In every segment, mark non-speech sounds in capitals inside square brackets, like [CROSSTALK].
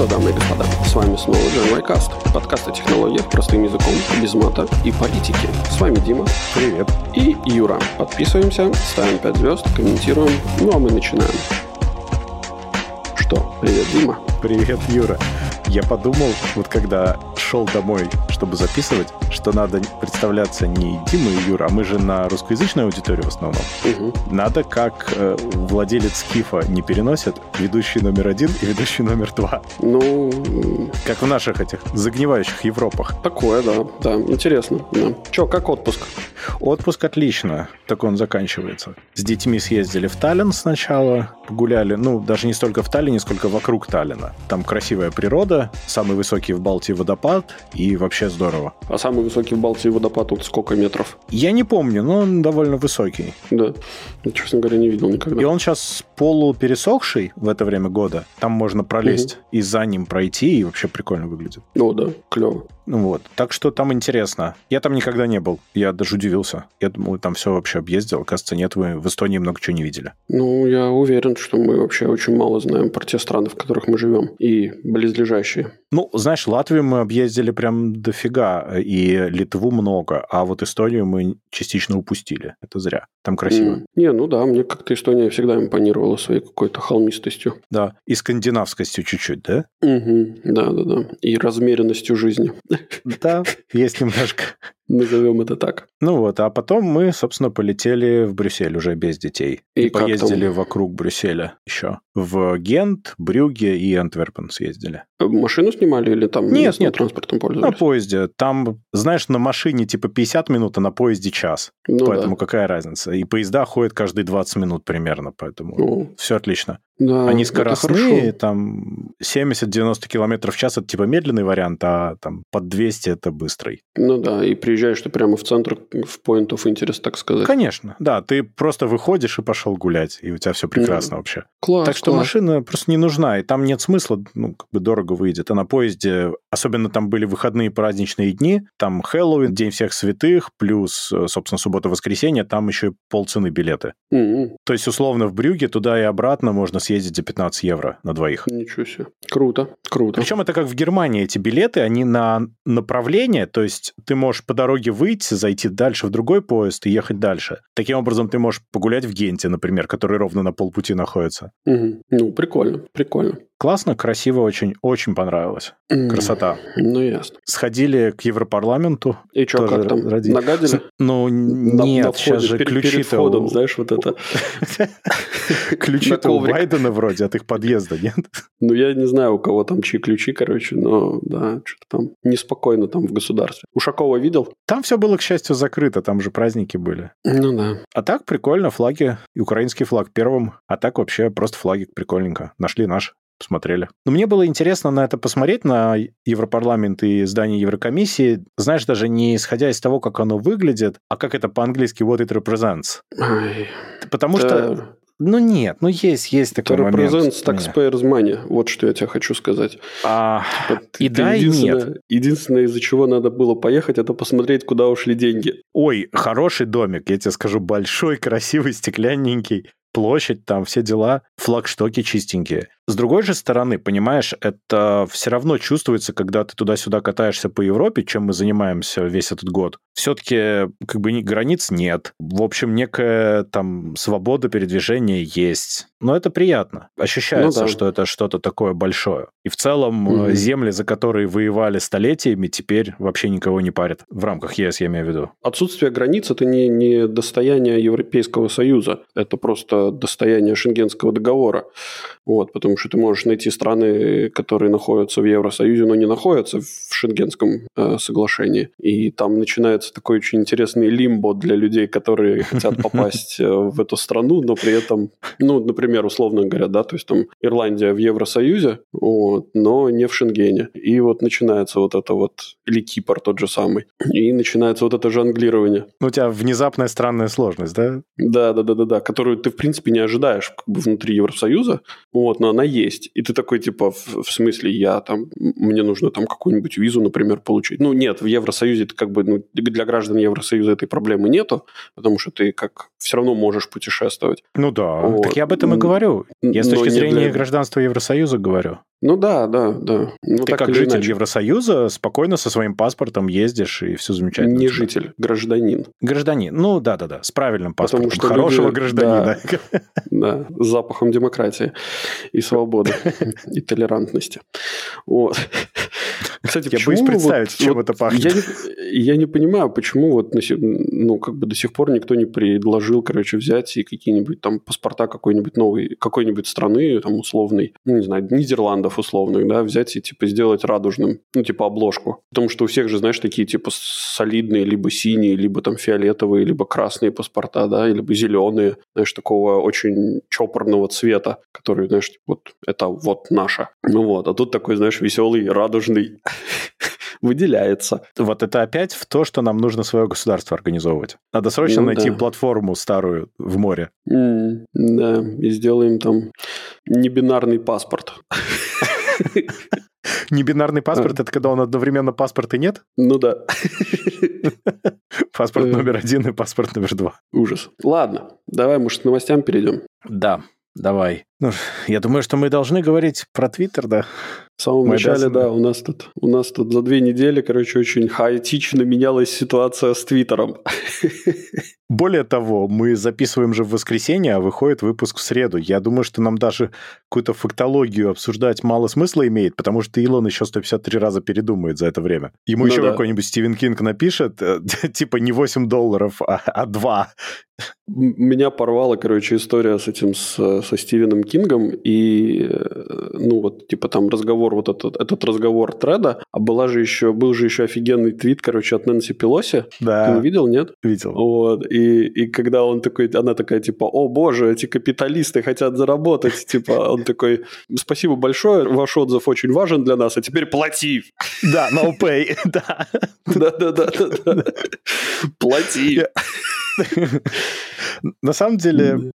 что, дамы и господа, с вами снова Джон Вайкаст, подкаст о технологиях простым языком, без мата и политики. С вами Дима. Привет. И Юра. Подписываемся, ставим 5 звезд, комментируем, ну а мы начинаем. Что, привет, Дима. Привет, Юра. Я подумал, вот когда шел домой, чтобы записывать, что надо представляться не Дима и Юра, а мы же на русскоязычную аудиторию в основном. Угу. Надо, как э, владелец Кифа не переносит, ведущий номер один и ведущий номер два. Ну, Как в наших этих загнивающих Европах. такое, да, да, интересно. Да. Че, как отпуск? Отпуск отлично, так он заканчивается. С детьми съездили в Таллин сначала, погуляли, ну, даже не столько в Таллине, сколько вокруг Таллина. Там красивая природа, самый высокий в Балтии водопад, и вообще здорово. А самый высокий в Балтии водопад тут сколько метров? Я не помню, но он довольно высокий. Да, Я, честно говоря, не видел никогда. И он сейчас полупересохший в это время года. Там можно пролезть и за ним пройти, и вообще прикольно выглядит. О, да, клево. Ну вот, так что там интересно. Я там никогда не был, я даже удивился. Я думал, там все вообще объездил. Оказывается, нет, вы в Эстонии много чего не видели. Ну, я уверен, что мы вообще очень мало знаем про те страны, в которых мы живем, и близлежащие. Ну, знаешь, Латвию мы объездили прям дофига, и Литву много, а вот Эстонию мы частично упустили. Это зря. Там красиво. Не, ну да, мне как-то Эстония всегда импонировала своей какой-то холмистостью. Да, и скандинавскостью чуть-чуть, да? Угу, да, да, да. И размеренностью жизни. Да, [LAUGHS] есть немножко. Назовем это так. Ну вот, а потом мы, собственно, полетели в Брюссель уже без детей. И И, поездили там? вокруг Брюсселя еще. В Гент, Брюгге и Антверпен съездили. Э, Машину снимали или там Нет, нет. транспортом На пользовались? поезде. Там, знаешь, на машине типа 50 минут, а на поезде час. Ну поэтому да. какая разница? И поезда ходят каждые 20 минут примерно, поэтому Ну, все отлично. Да, Они скоростные, там 70-90 километров в час это типа медленный вариант, а там под 200 это быстрый. Ну да, и приезжаешь ты прямо в центр, в point of interest, так сказать. Конечно, да, ты просто выходишь и пошел гулять, и у тебя все прекрасно вообще. Класс, Так что класс. машина просто не нужна, и там нет смысла, ну, как бы дорого выйдет. А на поезде, особенно там были выходные праздничные дни, там Хэллоуин, День всех святых, плюс, э, собственно, суббота-воскресенье, там еще и полцены билеты. М, То есть, условно, в Брюге туда и обратно можно съездить за 15 евро на двоих. Ничего себе. Круто, круто. Причем это как в Германии, эти билеты, они на направление, то есть ты можешь по дороге выйти, зайти дальше в другой поезд и ехать дальше. Таким образом, ты можешь погулять в Генте, например, который ровно на полпути находится. Мгм. Ну, прикольно, прикольно. Классно, красиво, очень, очень понравилось. Красота. Ну, ясно. Сходили к Европарламенту. И что, как там? ради- Нагадили? Ну, На- нет, на сейчас входе, же перед- ключи перед входом, знаешь, вот это. [LAUGHS] Ключи-то у. Байдена вроде от их подъезда, нет? Ну, я не знаю, у кого там чьи ключи, короче, но, да, что-то там неспокойно там в государстве. Ушакова видел? Там все было, к счастью, закрыто, там же праздники были. Ну, да. А так прикольно, флаги, и украинский флаг первым, а так вообще просто флаги прикольненько. Нашли наш, посмотрели. Но мне было интересно на это посмотреть, на Европарламент и здание Еврокомиссии, знаешь, даже не исходя из того, как оно выглядит, а как это по-английски what it represents. Ай, Потому что, это- ну нет, ну есть, есть это такой момент. represents taxpayers money. Вот что я тебе хочу сказать. А, Вот И это да, и нет. Единственное, из-за чего надо было поехать, это посмотреть, куда ушли деньги. Ой, хороший домик, я тебе скажу, большой, красивый, стеклянненький. Площадь, там все дела, флагштоки чистенькие. С другой же стороны, понимаешь, это все равно чувствуется, когда ты туда-сюда катаешься по Европе, чем мы занимаемся весь этот год. Все-таки как бы ни- границ нет. В общем, некая там свобода передвижения есть. Но это приятно. Ощущается, Ну да. что это что-то такое большое. И в целом э, земли, за которые воевали столетиями, теперь вообще никого не парят. В рамках ЕС, я имею в виду. Отсутствие границ – это не, не достояние Европейского Союза, это просто достояние Шенгенского договора. Вот, потому что ты можешь найти страны, которые находятся в Евросоюзе, но не находятся в Шенгенском э, соглашении. И там начинается такой очень интересный лимбо для людей, которые [LAUGHS] хотят попасть э, в эту страну, но при этом, ну, например, условно говоря, да, то есть там Ирландия в Евросоюзе, вот, но не в Шенгене. И вот начинается вот это вот, или Кипр тот же самый, и начинается вот это жонглирование. Ну, у тебя внезапная странная сложность, да? Да, да, да, да, да, которую ты, в принципе, не ожидаешь как бы внутри Евросоюза, вот, но она есть. И ты такой, типа, в, в смысле, я там, мне нужно там какую-нибудь визу, например, получить. Ну, нет, в Евросоюзе это как бы, ну, для граждан Евросоюза этой проблемы нету, потому что ты как все равно можешь путешествовать. Ну да. Вот. Так я об этом и говорю. Я с точки зрения для- гражданства Евросоюза говорю. Ну да, да, да. Ну, Ты как житель иначе. Евросоюза спокойно со своим паспортом ездишь, и все замечательно. Не житель, гражданин. Гражданин. Ну да, да, да. С правильным паспортом. Потому что Хорошего люди, гражданина. Да, да, с запахом демократии и свободы, и толерантности. Вот. [LAUGHS] Кстати, я боюсь представить, вот, чем вот это пахнет. Я не, я не понимаю, почему вот ну, как бы до сих пор никто не предложил, короче, взять и какие-нибудь там паспорта какой-нибудь новой, какой-нибудь страны, там, условной, ну, не знаю, Нидерландов условных, да, взять и, типа, сделать радужным, ну, типа, обложку. Потому что у всех же, знаешь, такие, типа, солидные, либо синие, либо там фиолетовые, либо красные паспорта, да, либо зеленые, знаешь, такого очень чопорного цвета, который, знаешь, вот это вот наше. Ну вот, а тут такой, знаешь, веселый, радужный [LAUGHS] выделяется. Вот это опять в то, что нам нужно свое государство организовывать. Надо срочно ну, найти да. платформу старую в море. Mm, да, и сделаем там небинарный паспорт. [LAUGHS] Небинарный паспорт а. это когда он одновременно паспорт и нет? Ну да. [LAUGHS] Паспорт э. номер один и паспорт номер два. Ужас. Ладно, давай, может, к новостям перейдем. Да, давай. Ну, я думаю, что мы должны говорить про Твиттер, да. В самом Мы начале, обязаны. да, у нас тут, у нас тут за две недели, короче, очень хаотично менялась ситуация с Твиттером. [LAUGHS] Более того, мы записываем же в воскресенье, а выходит выпуск в среду. Я думаю, что нам даже какую-то фактологию обсуждать мало смысла имеет, потому что Илон еще 153 раза передумает за это время. Ему ну еще да. какой-нибудь Стивен Кинг напишет, э, [LAUGHS] типа не 8 долларов, а, а 2. Меня порвала, короче, история с этим, с, со Стивеном Кингом, и, э, ну, вот, типа, там разговор, вот этот, этот разговор треда, а была же еще, был же еще офигенный твит, короче, от Нэнси Пелоси. Да. Ты видел, нет? Видел. Вот, и, и когда он такой, она такая, типа, о боже, эти капиталисты хотят заработать, типа, он такой, спасибо большое, ваш отзыв очень важен для нас, а теперь плати. Да, no pay, [LAUGHS] да. Да-да-да. Плати. [LAUGHS] На самом деле,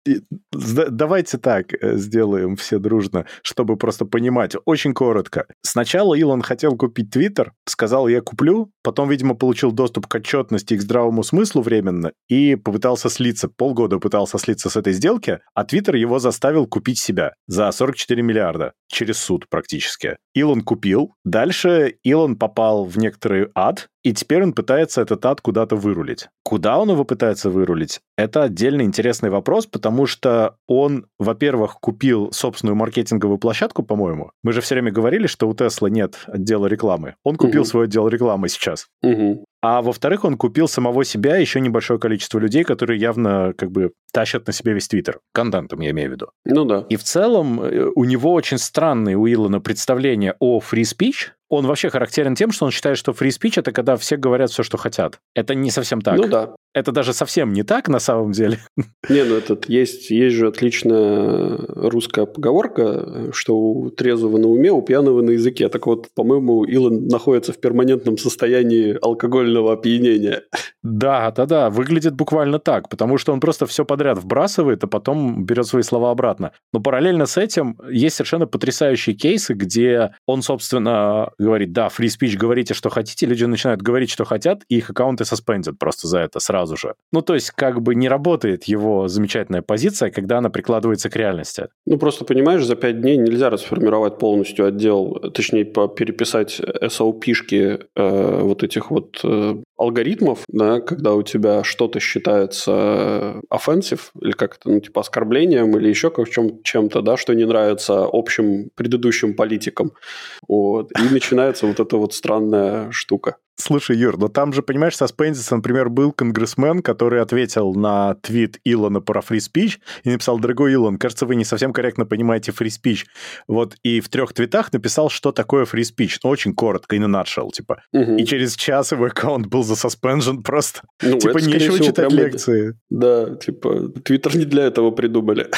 давайте так э, сделаем все дружно, чтобы просто понимать. Очень коротко. Сначала Илон хотел купить Твиттер, сказал, я куплю, потом, видимо, получил доступ к отчетности и к здравому смыслу временно и попытался слиться, полгода пытался слиться с этой сделки, а Твиттер его заставил купить себя за 44 миллиарда через суд практически. Илон купил, дальше Илон попал в некоторый ад, и теперь он пытается этот ад куда-то вырулить. Куда он его пытается вырулить? Это отдельный интересный вопрос, потому что он, во-первых, купил собственную маркетинговую площадку, по-моему. Мы же все время говорили, что у Тесла нет отдела рекламы. Он купил угу. свой отдел рекламы сейчас. Угу. А во-вторых, он купил самого себя еще небольшое количество людей, которые явно как бы тащат на себе весь Твиттер. Контентом, я имею в виду. Ну да. И в целом э, у него очень странные у Илона представления о free speech, он вообще характерен тем, что он считает, что free speech это когда все говорят все, что хотят. Это не совсем так. Ну да. Это даже совсем не так на самом деле. [LAUGHS] Не, ну этот есть, есть же отличная русская поговорка, что у трезвого на уме, у пьяного на языке. Так вот, по-моему, Илон находится в перманентном состоянии алкогольного опьянения. Да, да, да, выглядит буквально так, потому что он просто все подряд вбрасывает, а потом берет свои слова обратно. Но параллельно с этим есть совершенно потрясающие кейсы, где он, собственно, говорит, да, free speech, говорите, что хотите, люди начинают говорить, что хотят, и их аккаунты суспендят просто за это сразу же. Ну, то есть, как бы не работает его замечательная позиция, когда она прикладывается к реальности. Ну, просто понимаешь, за пять дней нельзя расформировать полностью отдел, точнее, переписать SOP-шки э, вот этих вот э, алгоритмов, да, когда у тебя что-то считается offensive, или как это, ну, типа оскорблением, или еще как чем- чем-то, да, что не нравится общим предыдущим политикам. Вот. И начинается вот эта вот странная штука. Слушай, Юр, но там же, понимаешь, саспензится, например, был конгрессмен, который ответил на твит Илона про speech и написал, дорогой Илон, кажется, вы не совсем корректно понимаете speech. Вот, и в трех твитах написал, что такое speech. Ну, очень коротко, и на nutshell, типа. Угу. И через час его аккаунт был за заспенжен просто. Ну, типа, это, нечего всего, читать лекции. Да, типа, Твиттер не для этого придумали.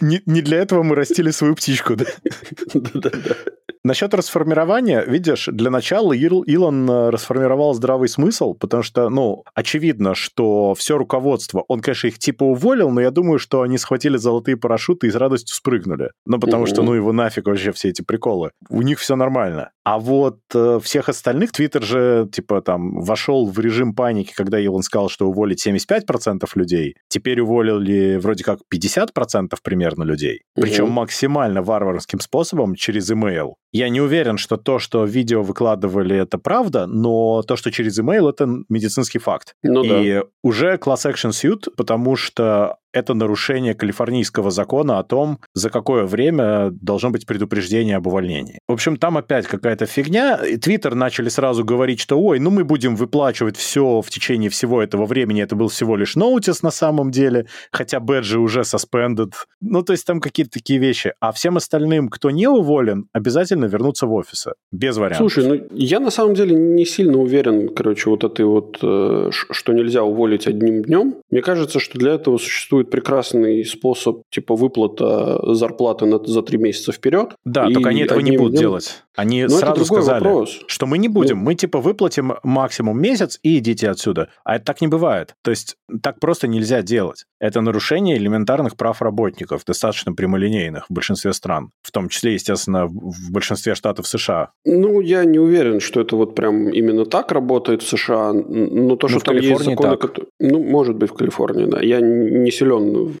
Не, не для этого мы растили свою птичку, да? [LAUGHS] Да-да-да. Насчет расформирования, видишь, для начала Ил, Илон э, расформировал здравый смысл, потому что, ну, очевидно, что все руководство, он, конечно, их типа уволил, но я думаю, что они схватили золотые парашюты и с радостью спрыгнули. Ну, потому что, ну, его нафиг вообще все эти приколы. У них все нормально. А вот э, всех остальных, Твиттер же, типа, там, вошел в режим паники, когда Илон сказал, что уволить 75% людей. Теперь уволили вроде как 50% примерно людей. Причем максимально варварским способом через email. Я не уверен, что то, что видео выкладывали, это правда, но то, что через email, это медицинский факт. Ну, и да. уже class action suit, потому что это нарушение калифорнийского закона о том, за какое время должно быть предупреждение об увольнении. В общем, там опять какая-то фигня. Твиттер начали сразу говорить, что ой, ну мы будем выплачивать все в течение всего этого времени. Это был всего лишь ноутис на самом деле, хотя бэджи уже suspended. Ну, то есть там какие-то такие вещи. А всем остальным, кто не уволен, обязательно вернуться в офисы. Без вариантов. Слушай, ну я на самом деле не сильно уверен, короче, вот этой вот, э, что нельзя уволить одним днем. Мне кажется, что для этого существует прекрасный способ типа выплата зарплаты на, за три месяца вперед. Да, только они этого не будут делать. Они Но сразу сказали, вопрос. что мы не будем, ну... мы типа выплатим максимум месяц и идите отсюда. А это так не бывает. То есть так просто нельзя делать. Это нарушение элементарных прав работников, достаточно прямолинейных в большинстве стран. В том числе, естественно, в большинстве штатов США. Ну, я не уверен, что это вот прям именно так работает в США. Но то, ну, что в там Калифорнии есть законы, так. которые... Ну, может быть, в Калифорнии, да. Я не силен,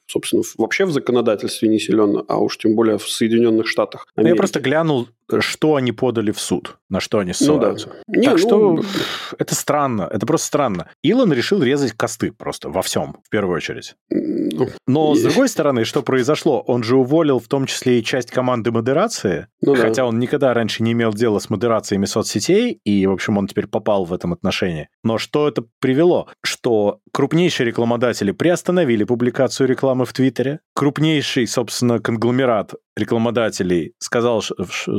собственно, вообще в законодательстве не силен, а уж тем более в Соединенных Штатах. Ну, я просто глянул, что они подали в суд, на что они ссылаются. Ну, да. Не, так ну... что это странно, это просто странно. Илон решил резать косты просто во всем, в первую очередь. Ну, Но, с другой стороны, что произошло? Он же уволил в том числе и часть команды модерации, Ну да. хотя он никогда раньше не имел дела с модерациями соцсетей, и, в общем, он теперь попал в этом отношении. Но что это привело? Что крупнейшие рекламодатели приостановили публикацию рекламы в Твиттере, крупнейший, собственно, конгломерат рекламодателей сказал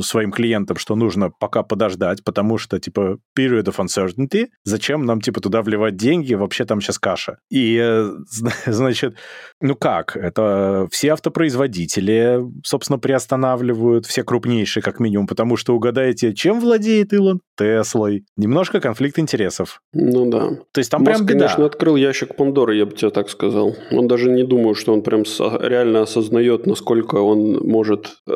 своим клиентам, что нужно пока подождать, потому что, типа, period of uncertainty, зачем нам, типа, туда вливать деньги, вообще там сейчас каша. И, э, зна- [LAUGHS] значит, ну как, это все автопроизводители, собственно, приостанавливают, все крупнейшие, как минимум, потому что, угадайте, чем владеет Илон? Теслой. Немножко конфликт интересов. Ну да. То есть там Маск, прям беда. конечно, открыл ящик Пандоры, я бы тебе так сказал. Он даже не думаю, что он прям реально осознает, насколько он может,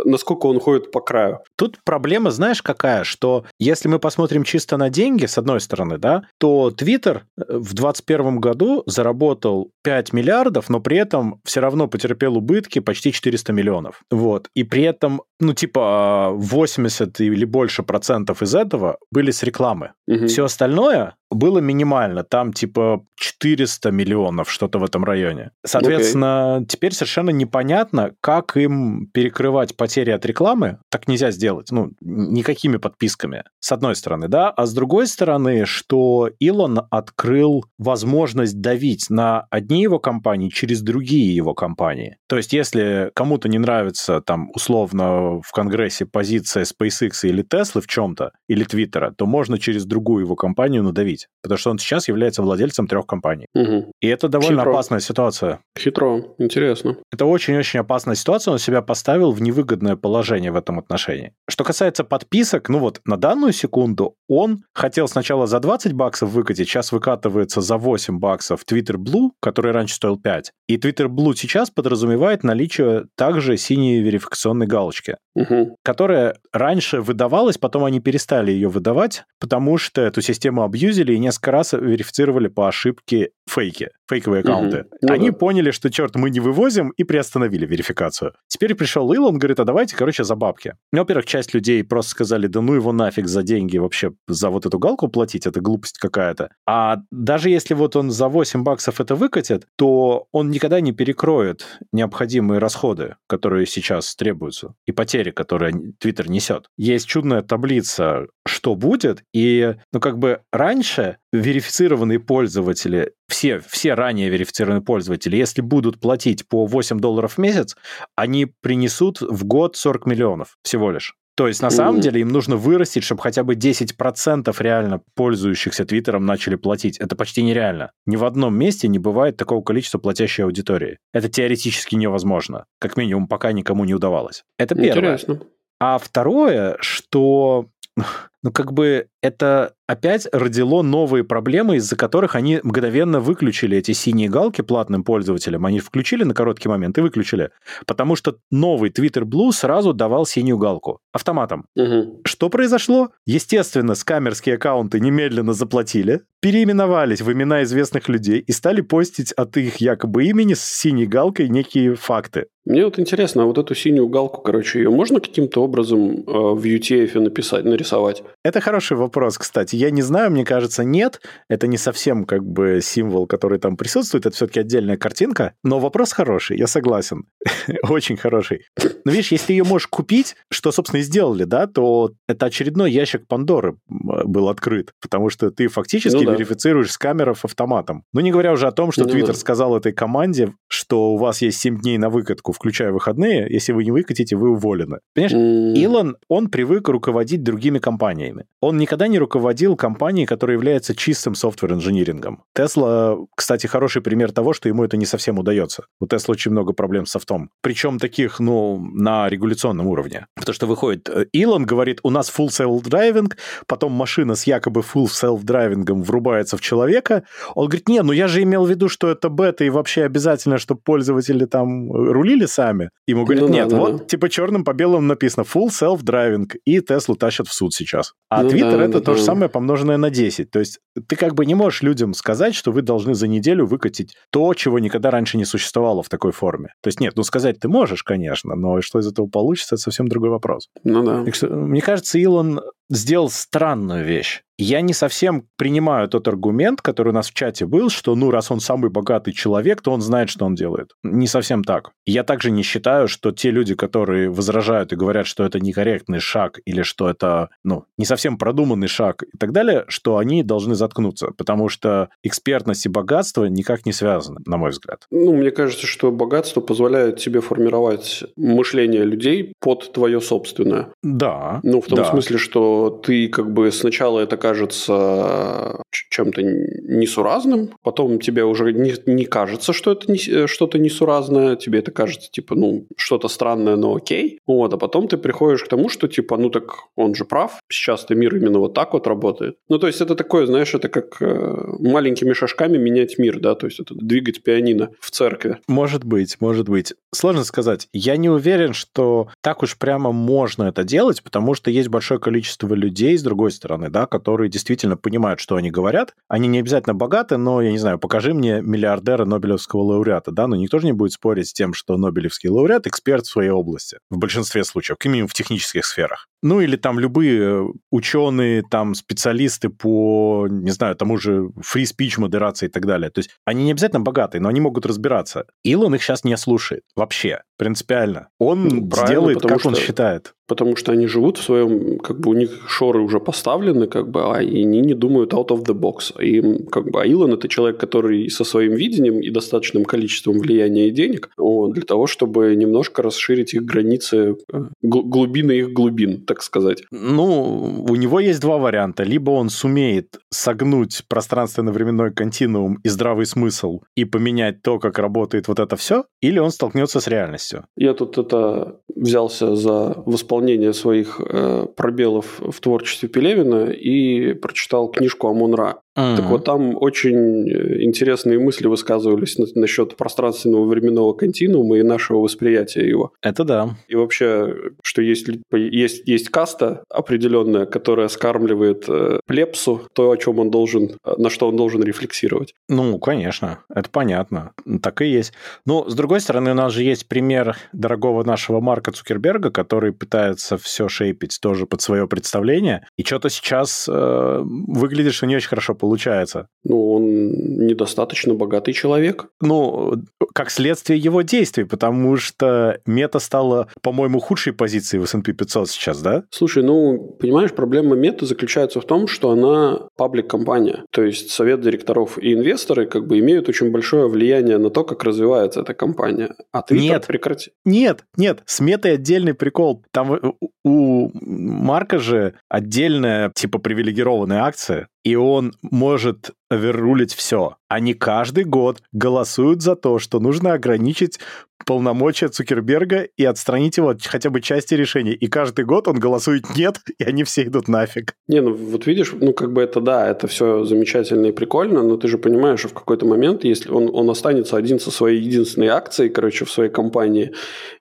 насколько он ходит по краю. Тут проблема, знаешь, какая, что если мы посмотрим чисто на деньги, с одной стороны, да, то Twitter э, в 2021 году заработал 5 миллиардов, но при этом все равно потерпел убытки почти 400 миллионов. Вот. И при этом, ну, типа, 80 или больше процентов из этого были с рекламы. Мгм. Все остальное было минимально. Там типа 400 миллионов, что-то в этом районе. Соответственно, теперь совершенно непонятно, как им перекрывать потери от рекламы. Так нельзя сделать. Ну, никакими подписками. С одной стороны, да. А с другой стороны, что Илон открыл возможность давить на одни его компании через другие его компании. То есть, если кому-то не нравится, там, условно, в Конгрессе позиция SpaceX или Tesla в чем-то, или Твиттера, то можно через другую его компанию надавить. Потому что он сейчас является владельцем трех компаний. Мгм. И это довольно Хитро. опасная ситуация. Хитро, интересно. Это очень-очень опасная ситуация, он себя поставил в невыгодное положение в этом отношении. Что касается подписок, ну вот на данную секунду он хотел сначала за 20 баксов выкатить, сейчас выкатывается за 8 баксов Twitter Blue, который раньше стоил 5. И Twitter Blue сейчас подразумевает наличие также синей верификационной галочки Мгм. которая раньше выдавалась, потом они перестали ее выдавать, потому что эту систему абьюзили и несколько раз верифицировали по ошибке фейки, фейковые аккаунты. Ну они да. поняли, что, черт, мы не вывозим, и приостановили верификацию. Теперь пришел Илон, говорит, а давайте, короче, за бабки. Ну, во-первых, часть людей просто сказали, да ну его нафиг за деньги вообще за вот эту галку платить, это глупость какая-то. А даже если вот он за 8 баксов это выкатит, то он никогда не перекроет необходимые расходы, которые сейчас требуются, и потери, которые Twitter несет. Есть чудная таблица, что будет, и, ну, как бы раньше верифицированные пользователи, все, все ранее верифицированные пользователи, если будут платить по 8 долларов в месяц, они принесут в год 40 миллионов всего лишь. То есть, на самом деле, им нужно вырастить, чтобы хотя бы 10% реально пользующихся Твиттером начали платить. Это почти нереально. Ни в одном месте не бывает такого количества платящей аудитории. Это теоретически невозможно. Как минимум, пока никому не удавалось. Это первое. Интересно. А второе, что [LAUGHS] ну, как бы это опять родило новые проблемы, из-за которых они мгновенно выключили эти синие галки платным пользователям. Они включили на короткий момент и выключили. Потому что новый Twitter Blue сразу давал синюю галку автоматом. Угу. Что произошло? Естественно, скамерские аккаунты немедленно заплатили, переименовались в имена известных людей и стали постить от их якобы имени с синей галкой некие факты. Мне вот интересно, а вот эту синюю галку, короче, ее можно каким-то образом э, в UTF написать, нарисовать? Это хороший вопрос, кстати. Я не знаю, мне кажется, нет. Это не совсем как бы символ, который там присутствует. Это все-таки отдельная картинка. Но вопрос хороший, я согласен. [LAUGHS] Очень хороший. Но видишь, если ее можешь купить, что, собственно, и сделали, да, то это очередной ящик Пандоры был открыт. Потому что ты фактически ну, да. верифицируешь с камеров автоматом. Ну, не говоря уже о том, что ну, Twitter да. сказал этой команде, что у вас есть 7 дней на выкатку, включая выходные. Если вы не выкатите, вы уволены. Понимаешь, mm. Илон, он привык руководить другими компаниями. Он никогда не руководил компанией, которая является чистым software- engineering ом. Тесла, кстати, хороший пример того, что ему это не совсем удается. У Тесла очень много проблем с софтом. Причем таких, ну, на регуляционном уровне. Потому что выходит э, Илон, говорит, у нас full self-driving, потом машина с якобы full self-driving врубается в человека. Он говорит, не, ну я же имел в виду, что это бета, и вообще обязательно, чтобы пользователи там рулили сами. Ему говорят, ну, нет, да, вот да. типа черным по белому написано full self-driving, и Теслу тащат в суд сейчас. А ну, да, это да, то же самое, помноженное на 10. То есть ты как бы не можешь людям сказать, что вы должны за неделю выкатить то, чего никогда раньше не существовало в такой форме. То есть нет, ну сказать ты можешь, конечно, но что из этого получится, это совсем другой вопрос. Ну да. Так что, мне кажется, Илон сделал странную вещь. Я не совсем принимаю тот аргумент, который у нас в чате был, что, ну, раз он самый богатый человек, то он знает, что он делает. Не совсем так. Я также не считаю, что те люди, которые возражают и говорят, что это некорректный шаг или что это, ну, не совсем продуманный шаг и так далее, что они должны заткнуться, потому что экспертность и богатство никак не связаны, на мой взгляд. Ну, мне кажется, что богатство позволяет тебе формировать мышление людей под твое собственное. Да. Ну, в том да. смысле, что ты как бы сначала это кажется чем-то несуразным, потом тебе уже не, не кажется, что это не, э, что-то несуразное, тебе это кажется, типа, ну, что-то странное, но окей. Вот, а потом ты приходишь к тому, что, типа, ну, так он же прав, сейчас-то мир именно вот так вот работает. Ну, то есть это такое, знаешь, это как э, маленькими шажками менять мир, да, то есть это двигать пианино в церкви. Может быть, может быть. Сложно сказать. Я не уверен, что так уж прямо можно это делать, потому что есть большое количество людей, с другой стороны, да, которые действительно понимают, что они говорят. Они не обязательно богаты, но, я не знаю, покажи мне миллиардера Нобелевского лауреата, да, но никто же не будет спорить с тем, что Нобелевский лауреат эксперт в своей области, в большинстве случаев, как минимум в технических сферах. Ну, или там любые ученые, там специалисты по, не знаю, тому же free speech модерации и так далее. То есть они не обязательно богатые, но они могут разбираться. Илон их сейчас не слушает вообще, принципиально. Он ну, сделает, как что... он считает потому что они живут в своем, как бы у них шоры уже поставлены, как бы, а они не думают out of the box. И как бы Аилон это человек, который со своим видением и достаточным количеством влияния и денег вот, для того, чтобы немножко расширить их границы, э, глубины их глубин, так сказать. Ну, у него есть два варианта. Либо он сумеет согнуть пространственно-временной континуум и здравый смысл и поменять то, как работает вот это все, или он столкнется с реальностью. Я тут это взялся за восполнение своих э, пробелов в творчестве Пелевина и прочитал книжку Амон-Ра. Mm-hmm. Так вот, там очень э, интересные мысли высказывались насчет пространственного временного континуума и нашего восприятия его. Это да. И вообще, что есть, есть, есть каста определенная, которая скармливает э, плепсу то, о чем он должен, на что он должен рефлексировать. Ну, конечно, это понятно. Так и есть. Но, с другой стороны, у нас же есть пример дорогого нашего Марка Цукерберга, который пытается все шейпить тоже под свое представление. И что-то сейчас э, выглядит, что не очень хорошо получается получается? Ну, он недостаточно богатый человек. Ну, как следствие его действий, потому что мета стала, по-моему, худшей позицией в S&P 500 сейчас, да? Слушай, ну, понимаешь, проблема мета заключается в том, что она паблик-компания. То есть совет директоров и инвесторы как бы имеют очень большое влияние на то, как развивается эта компания. А ты нет, прекрати. Нет, нет, с метой отдельный прикол. Там у Марка же отдельная, типа, привилегированная акция, и он может оверрулить все. Они каждый год голосуют за то, что нужно ограничить полномочия Цукерберга и отстранить его от хотя бы части решений. И каждый год он голосует нет, и они все идут нафиг. Не, ну вот видишь, ну как бы это да, это все замечательно и прикольно, но ты же понимаешь, что в какой-то момент, если он, он останется один со своей единственной акцией, короче, в своей компании,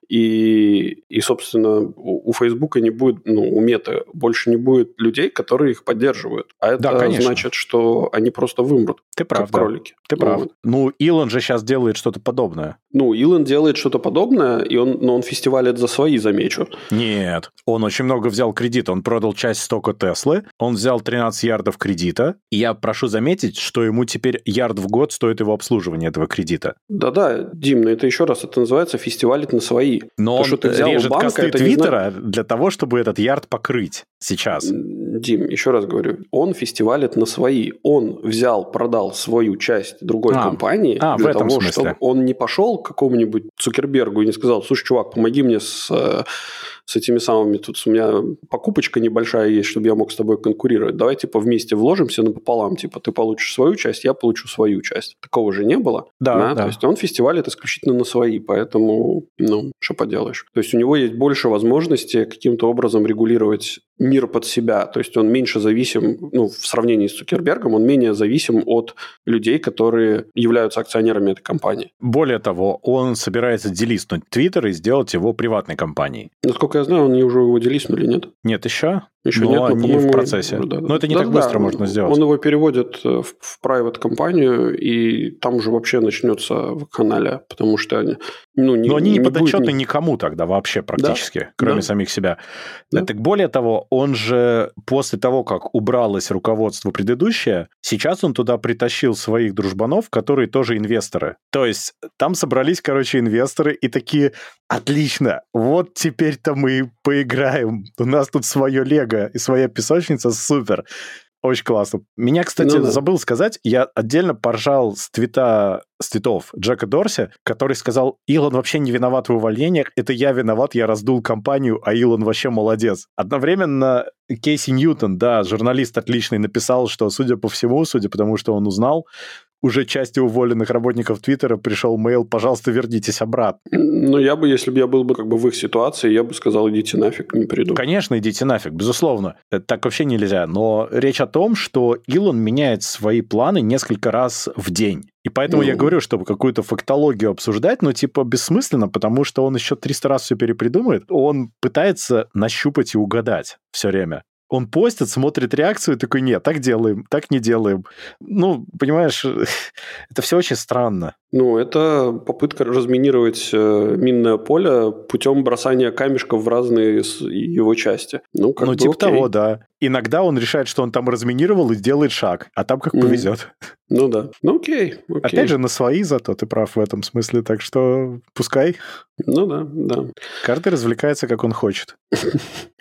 и, и собственно, у, у Фейсбука не будет, ну, у Мета больше не будет людей, которые их поддерживают. А это да, значит, что они просто вымрут. Ты прав, да. кролики. Ты ну, прав. Вот. Ну, Илон же сейчас делает что-то подобное. Ну, Илон делает что-то подобное, и он, но он фестивалит за свои, замечу. Нет, он очень много взял кредита. Он продал часть стока Теслы, он взял 13 ярдов кредита. И я прошу заметить, что ему теперь ярд в год стоит его обслуживание этого кредита. Да-да, Дим, но это еще раз, это называется фестивалить на свои. Но То, он что ты взял режет банка, косты Твиттера зна... для того, чтобы этот ярд покрыть сейчас. Дим, еще раз говорю, он фестивалит на свои. Он взял, продал свою часть другой а, компании а, для того, смысле. чтобы он не пошел к какому-нибудь Цукербергу и не сказал, слушай, чувак, помоги мне с э, с этими самыми, тут у меня покупочка небольшая есть, чтобы я мог с тобой конкурировать. Давай, типа, вместе вложимся напополам. Типа, ты получишь свою часть, я получу свою часть. Такого же не было. Да, да. да. То есть он фестивалит исключительно на свои, поэтому, ну, что поделаешь. То есть у него есть больше возможностей каким-то образом регулировать мир под себя. То есть он меньше зависим, ну, в сравнении с Цукербергом, он менее зависим от людей, которые являются акционерами этой компании. Более того, он собирается делистнуть Твиттер и сделать его приватной компанией. Насколько я знаю, они уже его делиснули, нет? Нет еще. Еще но нет, но они в процессе. Да, но это не да, так быстро да, можно сделать. Он его переводит э, в, в private компанию, и там уже вообще начнется в канале, потому что они... Ну, не, но они не, не подотчетны будет... никому тогда вообще практически, да, кроме да. самих себя. Да. Так более того, он же после того, как убралось руководство предыдущее, сейчас он туда притащил своих дружбанов, которые тоже инвесторы. То есть там собрались, короче, инвесторы и такие, отлично, вот теперь-то мы поиграем, у нас тут свое лего и своя песочница, супер. Очень классно. Меня, кстати, ну, да. забыл сказать, я отдельно поржал с твита, с твитов Джека Дорси, который сказал, Илон вообще не виноват в увольнениях, это я виноват, я раздул компанию, а Илон вообще молодец. Одновременно Кейси Ньютон, да, журналист отличный, написал, что, судя по всему, судя по тому, что он узнал, уже части уволенных работников Твиттера пришел мейл, пожалуйста, вернитесь обратно. Ну, я бы, если бы я был бы как бы в их ситуации, я бы сказал, идите нафиг, не приду. Конечно, идите нафиг, безусловно. Так вообще нельзя. Но речь о том, что Илон меняет свои планы несколько раз в день. И поэтому mm. я говорю, чтобы какую-то фактологию обсуждать, ну, типа, бессмысленно, потому что он еще 300 раз все перепридумает. Он пытается нащупать и угадать все время он постит, смотрит реакцию и такой, нет, так делаем, так не делаем. Ну, понимаешь, [LAUGHS] это все очень странно. Ну, это попытка разминировать э, минное поле путем бросания камешков в разные его части. Ну, как ну бы, типа окей. того, да. Иногда он решает, что он там разминировал и делает шаг, а там как mm. повезет. Ну да. Ну окей, окей. Опять же, на свои зато ты прав в этом смысле, так что пускай. Ну да, да. Каждый развлекается, как он хочет. [LAUGHS]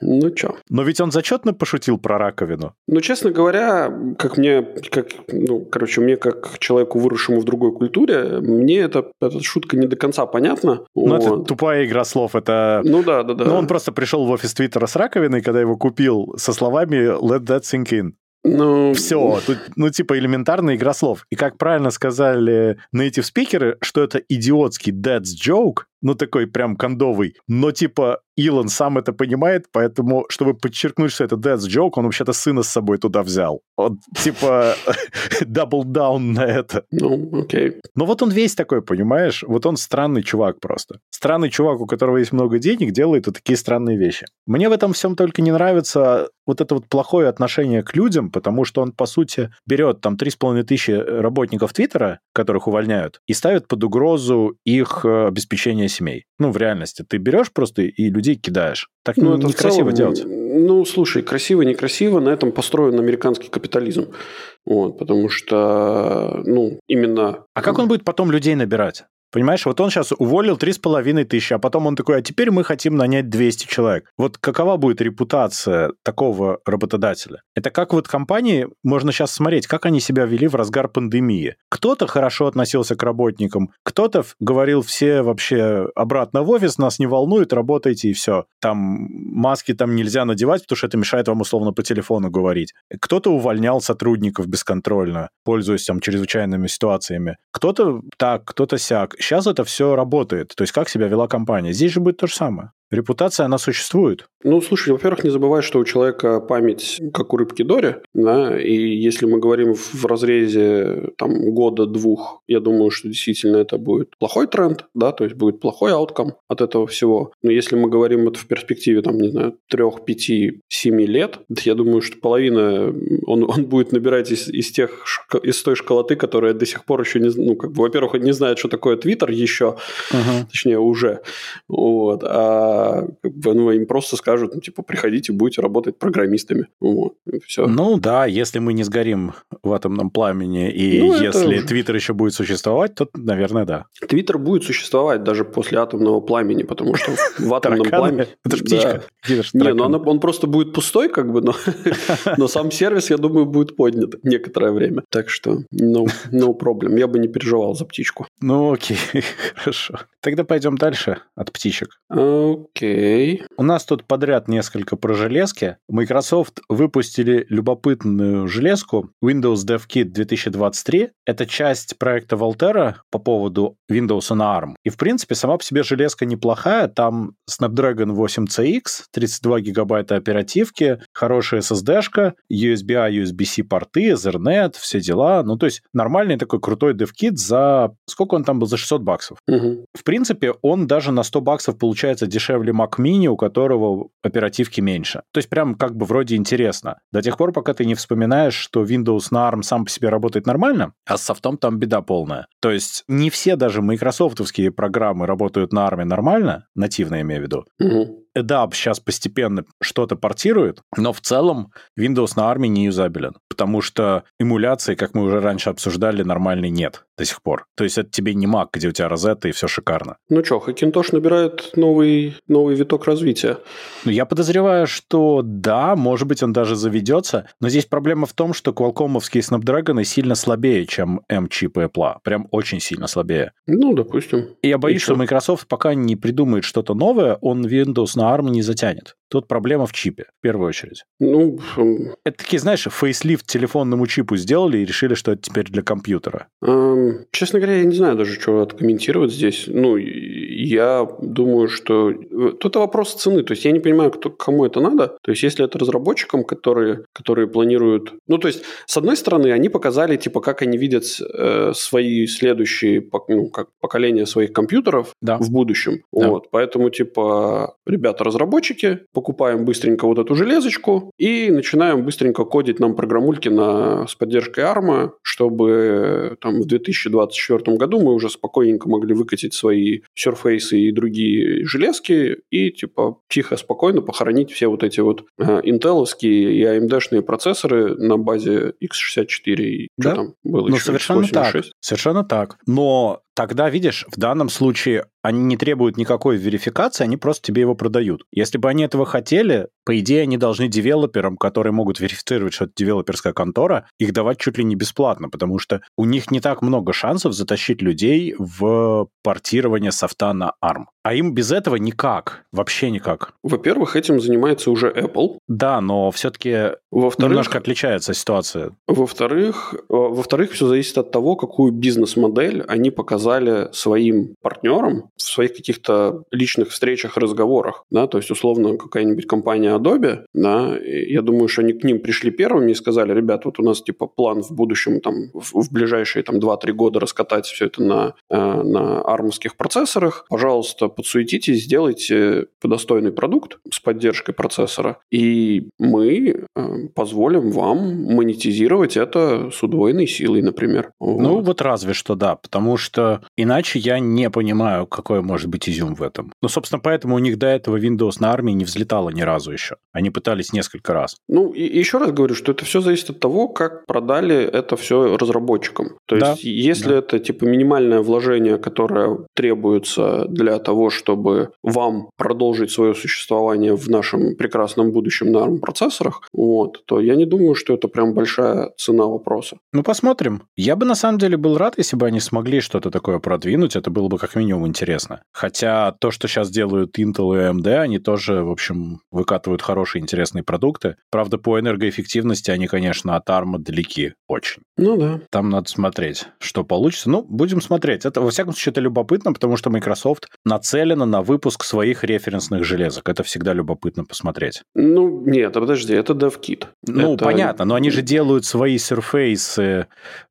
Ну чё. Но ведь он зачетно пошутил про раковину. Ну, честно говоря, как мне, как, ну, короче, мне как человеку, выросшему в другой культуре, мне эта, эта шутка не до конца понятна. Ну, вот. это тупая игра слов, это... Ну да, да, да. Ну, он просто пришел в офис Твиттера с раковиной, когда его купил, со словами «let that sink in». Ну, все, тут, ну, типа, элементарная игра слов. И как правильно сказали native спикеры, что это идиотский that's joke, ну, такой прям кондовый, но, типа, Илон сам это понимает, поэтому, чтобы подчеркнуть, что это Death's Joke, он вообще-то сына с собой туда взял. Он, типа, [LAUGHS] double down на это. Ну, окей. Но вот он весь такой, понимаешь? Вот он странный чувак просто. Странный чувак, у которого есть много денег, делает вот такие странные вещи. Мне в этом всем только не нравится вот это вот плохое отношение к людям, потому что он, по сути, берет там 3,5 тысячи работников Твиттера, которых увольняют, и ставит под угрозу их э, обеспечение семей. Ну, в реальности. Ты берешь просто и людей кидаешь. Так ну, это некрасиво целом, делать. Ну, слушай, красиво, некрасиво, на этом построен американский капитализм. Вот, потому что, ну, именно... А как он будет потом людей набирать? Понимаешь, вот он сейчас уволил 3,5 тысячи, а потом он такой, а теперь мы хотим нанять 200 человек. Вот какова будет репутация такого работодателя? Это как вот компании, можно сейчас смотреть, как они себя вели в разгар пандемии. Кто-то хорошо относился к работникам, кто-то говорил все вообще обратно в офис, нас не волнует, работайте и все. Там маски там нельзя надевать, потому что это мешает вам условно по телефону говорить. Кто-то увольнял сотрудников бесконтрольно, пользуясь там чрезвычайными ситуациями. Кто-то так, кто-то сяк. Сейчас это все работает. То есть как себя вела компания. Здесь же будет то же самое. Репутация, она существует. Ну, слушай, во-первых, не забывай, что у человека память как у рыбки Дори, да, и если мы говорим в разрезе там года-двух, я думаю, что действительно это будет плохой тренд, да, то есть будет плохой аутком от этого всего. Но если мы говорим это в перспективе, там, не знаю, трех, пяти, семи лет, я думаю, что половина он, он будет набирать из, из тех, из той школоты, которая до сих пор еще не, ну, как бы, во-первых, не знает, что такое Твиттер еще, uh-huh. точнее, уже, вот, а бы, ну, им просто скажут, ну, типа, приходите, будете работать программистами. Вот, все. Ну, да, если мы не сгорим в атомном пламени, и ну, если это... Твиттер еще будет существовать, то, наверное, да. Твиттер будет существовать даже после атомного пламени, потому что в атомном пламени... Это же птичка. Не, ну он просто будет пустой, как бы, [LAUGHS] но сам сервис, я думаю, будет поднят некоторое время. Так что, no problem. Я бы не переживал за птичку. Ну, окей, [LAUGHS] хорошо. Тогда пойдем дальше от птичек. Окей. У нас тут подряд несколько про железки. Microsoft выпустили любопытную железку Windows DevKit 2023. Это часть проекта Volterra по поводу Windows на ARM. И, в принципе, сама по себе железка неплохая. Там Snapdragon 8CX, 32 гигабайта оперативки, хорошая SSD-шка, USB-A, USB-C порты, Ethernet, все дела. Ну, то есть нормальный такой крутой DevKit за... Сколько он там был? За 600 баксов. Угу. В принципе, он даже на 100 баксов получается дешевле Mac Mini, у которого оперативки меньше. То есть прям как бы вроде интересно. До тех пор, пока ты не вспоминаешь, что Windows на ARM сам по себе работает нормально, а с софтом там беда полная. То есть не все даже майкрософтовские программы работают на ARM нормально, нативно имею в виду. Угу. EDAP сейчас постепенно что-то портирует, но в целом Windows на армии не юзабелен, потому что эмуляции, как мы уже раньше обсуждали, нормальной нет до сих пор. То есть это тебе не Mac, где у тебя розетта и все шикарно. Ну что, Hackintosh набирает новый, новый виток развития. Ну, я подозреваю, что да, может быть, он даже заведется, но здесь проблема в том, что Qualcomm'овские Snapdragon сильно слабее, чем M-чипы Apple. Прям очень сильно слабее. Ну, допустим. И я боюсь, и что Microsoft пока не придумает что-то новое, он Windows на ARM не затянет. Тут проблема в чипе, в первую очередь. Ну, это такие, знаешь, фейслифт телефонному чипу сделали и решили, что это теперь для компьютера. Эм, честно говоря, я не знаю даже, что откомментировать здесь. Ну, я думаю, что... Э, тут вопрос цены. То есть я не понимаю, кто, кому это надо. То есть если это разработчикам, которые, которые планируют... Ну, то есть, с одной стороны, они показали, типа, как они видят э, свои следующие ну, как поколения своих компьютеров да. в будущем. Да. Вот. Поэтому, типа, ребята-разработчики покупаем быстренько вот эту железочку и начинаем быстренько кодить нам программульки на, с поддержкой ARM, чтобы там в 2024 году мы уже спокойненько могли выкатить свои Surface и другие железки и типа тихо, спокойно похоронить все вот эти вот э, интеловские и AMD-шные процессоры на базе x64 и да? что там было ну, еще? совершенно так. Совершенно так. Но тогда, видишь, в данном случае они не требуют никакой верификации, они просто тебе его продают. Если бы они этого хотели, по идее, они должны девелоперам, которые могут верифицировать, что это девелоперская контора, их давать чуть ли не бесплатно, потому что у них не так много шансов затащить людей в портирование софта на ARM. А им без этого никак, вообще никак. Во-первых, этим занимается уже Apple. Да, но все-таки во-вторых, немножко отличается ситуация. Во-вторых, э, во-вторых, все зависит от того, какую бизнес-модель они показали своим партнерам в своих каких-то личных встречах разговорах. Да? То есть, условно, какая-нибудь компания Adobe, да, я думаю, что они к ним пришли первыми и сказали, ребят, вот у нас типа план в будущем, там, в, в ближайшие там 2-3 года раскатать все это на, э, на армовских процессорах. Пожалуйста, подсуетитесь, сделайте достойный продукт с поддержкой процессора, и мы э, позволим вам монетизировать это с удвоенной силой, например. Вот. Ну, вот разве что да, потому что иначе я не понимаю, как какой может быть изюм в этом? Ну, собственно, поэтому у них до этого Windows на армии не взлетало ни разу еще. Они пытались несколько раз. Ну, и еще раз говорю, что это все зависит от того, как продали это все разработчикам. То есть, да, если да. это типа минимальное вложение, которое требуется для того, чтобы вам продолжить свое существование в нашем прекрасном будущем на ARM-процессорах, вот, то я не думаю, что это прям большая цена вопроса. Ну, посмотрим. Я бы на самом деле был рад, если бы они смогли что-то такое продвинуть. Это было бы как минимум интересно. Хотя то, что сейчас делают Intel и AMD, они тоже, в общем, выкатывают хорошие, интересные продукты. Правда, по энергоэффективности они, конечно, от ARM далеки очень. Ну да. Там надо смотреть, что получится. Ну, будем смотреть. Это, во всяком случае, это любопытно, потому что Microsoft нацелена на выпуск своих референсных железок. Это всегда любопытно посмотреть. Ну, нет, а подожди, это DevKit. Ну, это... понятно, но они же делают свои Surface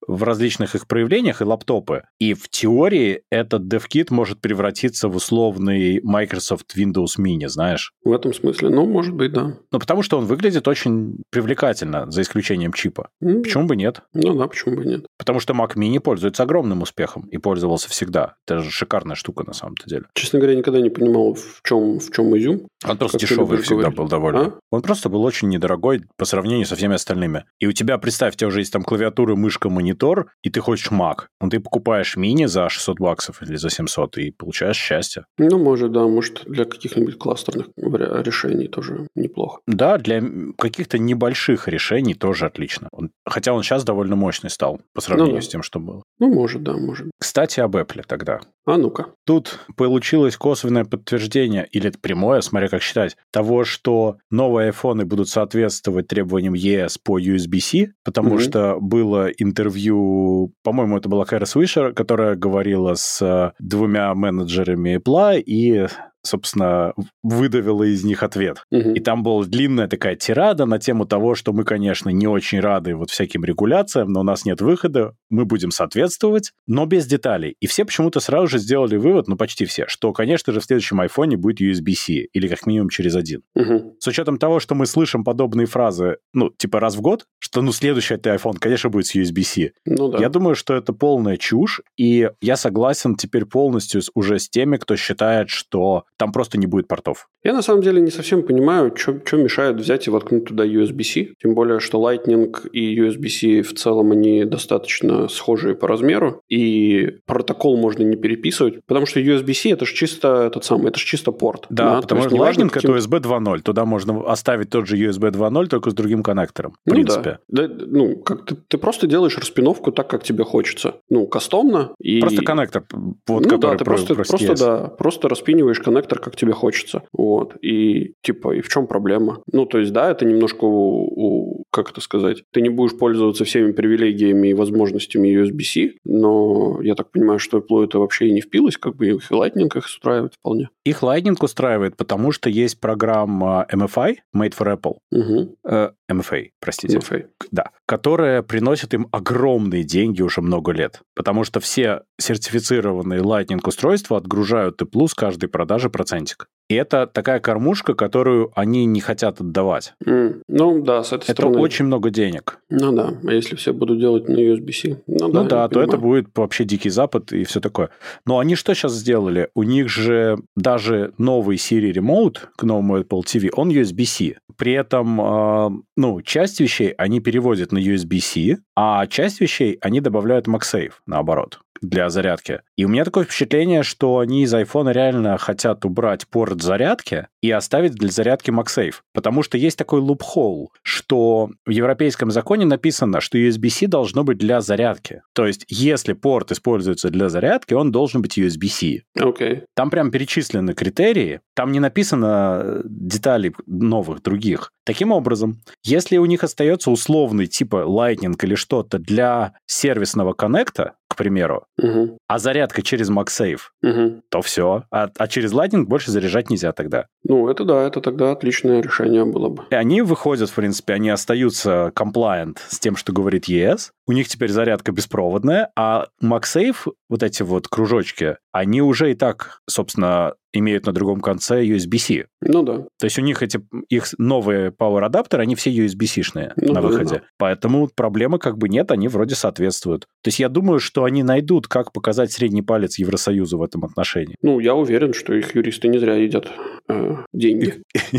в различных их проявлениях и лаптопы. И в теории этот DevKit может превратиться в условный Microsoft Windows Mini, знаешь? В этом смысле, ну, может быть, да. Ну, потому что он выглядит очень привлекательно, за исключением чипа. Mm. Почему бы нет? Ну да, почему бы нет. Потому что Mac Mini пользуется огромным успехом и пользовался всегда. Это же шикарная штука на самом-то деле. Честно говоря, никогда не понимал, в чем, в чем изюм. Он просто дешевый всегда говорить. был довольно. А? Он просто был очень недорогой по сравнению со всеми остальными. И у тебя, представь, у тебя уже есть там клавиатура, мышка, монитор, и ты хочешь Mac. Ну, ты покупаешь мини за 600 баксов или за 700 и получаешь счастье. Ну, может, да. Может, для каких-нибудь кластерных решений тоже неплохо. Да, для каких-то небольших решений тоже отлично. Он, хотя он сейчас довольно мощный стал по сравнению ну, да. с тем, что было. Ну, может, да, может. Кстати, об Apple тогда. А ну-ка. Тут получилось косвенное подтверждение, или прямое, смотря как считать, того, что новые айфоны будут соответствовать требованиям ЕС по USB-C, потому mm-hmm. что было интервью, по-моему, это была Кэра Свишер, которая говорила с двумя менеджерами Apple, и собственно, выдавила из них ответ. Угу. И там была длинная такая тирада на тему того, что мы, конечно, не очень рады вот всяким регуляциям, но у нас нет выхода, мы будем соответствовать, но без деталей. И все почему-то сразу же сделали вывод, ну почти все, что, конечно же, в следующем айфоне будет USB-C, или как минимум через один. Угу. С учетом того, что мы слышим подобные фразы, ну, типа раз в год, что, ну, следующий это iPhone, конечно, будет с USB-C. Ну, да. Я думаю, что это полная чушь, и я согласен теперь полностью уже с теми, кто считает, что там просто не будет портов. Я на самом деле не совсем понимаю, что мешает взять и воткнуть туда USB-C. Тем более, что Lightning и USB-C в целом они достаточно схожие по размеру, и протокол можно не переписывать, потому что USB-C это же чисто этот самый, это же чисто порт. Да, да потому что Lightning каким... это USB 2.0, туда можно оставить тот же USB 2.0, только с другим коннектором, в ну, принципе. Да. да, ну, как ты, ты просто делаешь распиновку так, как тебе хочется. Ну, кастомно. И... Просто коннектор, вот, ну, который да, ты просто, просто, да, просто распиниваешь коннектор, как тебе хочется. Вот. И типа, и в чем проблема? Ну, то есть, да, это немножко у, у как это сказать, ты не будешь пользоваться всеми привилегиями и возможностями USB-C, но я так понимаю, что Apple это вообще и не впилось, как бы их и Lightning их устраивает вполне. Их Lightning устраивает, потому что есть программа MFI, Made for Apple, угу. э, MFA, простите, MFA. да, которая приносит им огромные деньги уже много лет, потому что все сертифицированные Lightning устройства отгружают Apple с каждой продажи процентик. И это такая кормушка, которую они не хотят отдавать. Mm. Ну да, с этой это стороны. Это очень много денег. Ну да, а если все будут делать на USB-C? Ну, ну да, да то это будет вообще дикий запад и все такое. Но они что сейчас сделали? У них же даже новый Siri Remote к новому Apple TV, он USB-C. При этом, э, ну, часть вещей они переводят на USB-C, а часть вещей они добавляют MagSafe, наоборот для зарядки. И у меня такое впечатление, что они из iPhone реально хотят убрать порт зарядки и оставить для зарядки MagSafe. Потому что есть такой лупхол, что в европейском законе написано, что USB-C должно быть для зарядки. То есть, если порт используется для зарядки, он должен быть USB-C. Okay. Там прям перечислены критерии, там не написано деталей новых, других. Таким образом, если у них остается условный типа Lightning или что-то для сервисного коннекта, к примеру, угу. а зарядка через MagSafe, угу. то все. А, а через Lightning больше заряжать нельзя тогда. Ну, это да, это тогда отличное решение было бы. И они выходят, в принципе, они остаются compliant с тем, что говорит ES. У них теперь зарядка беспроводная, а MagSafe, вот эти вот кружочки, они уже и так, собственно, имеют на другом конце USB-C. Ну да. То есть у них эти их новые Power адаптеры, они все USB-шные ну, на выходе. Да. Поэтому проблемы как бы нет, они вроде соответствуют. То есть я думаю, что они найдут, как показать средний палец Евросоюзу в этом отношении. Ну, я уверен, что их юристы не зря едят э, деньги. [LAUGHS]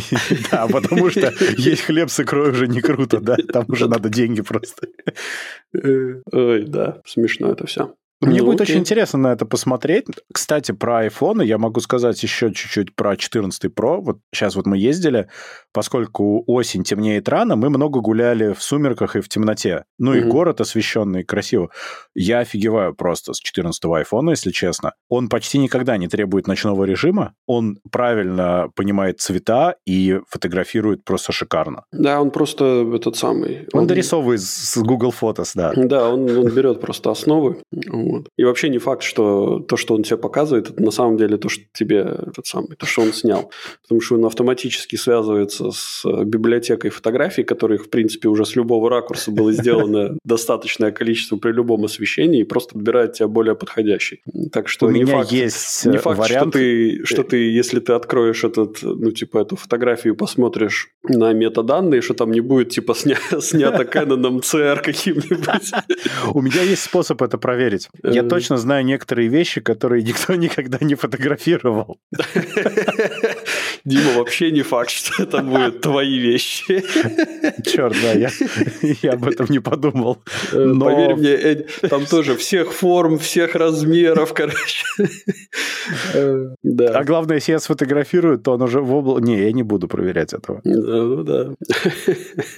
Да, потому что есть хлеб с икрой уже не круто, да? Там уже надо деньги просто. Ой, да, смешно это все. Мне ну, будет окей. очень интересно на это посмотреть. Кстати, про iPhone я могу сказать еще чуть-чуть про 14 Pro. Вот сейчас вот мы ездили, поскольку осень темнеет рано, мы много гуляли в сумерках и в темноте. Ну угу. и город освещенный, красиво. Я офигеваю просто с 14 iPhone, если честно. Он почти никогда не требует ночного режима. Он правильно понимает цвета и фотографирует просто шикарно. Да, он просто этот самый... Он, он... дорисовывает с Google Photos, да. Да, он, он берет просто основы вот. И вообще не факт, что то, что он тебе показывает, это на самом деле то, что тебе этот самый, то, что он снял. Потому что он автоматически связывается с э, библиотекой фотографий, которых, в принципе, уже с любого ракурса было сделано [LAUGHS] достаточное количество при любом освещении, и просто подбирает тебя более подходящий. Так что У не меня факт, есть не факт вариант... что, ты, что ты, если ты откроешь этот, ну, типа, эту фотографию и посмотришь на метаданные, что там не будет, типа, сня... [LAUGHS] снято Canon CR каким-нибудь. У меня есть способ это проверить. Я э. точно знаю некоторые вещи, которые никто [LAUGHS] никогда не фотографировал. [LAUGHS] Дима, вообще не факт, что это будут твои вещи. Черт, да, я, я об этом не подумал. Э, Но... Поверь мне, там тоже всех форм, всех размеров, короче. Э, да. А главное, если я сфотографирую, то он уже в область... Не, я не буду проверять этого. Ну да.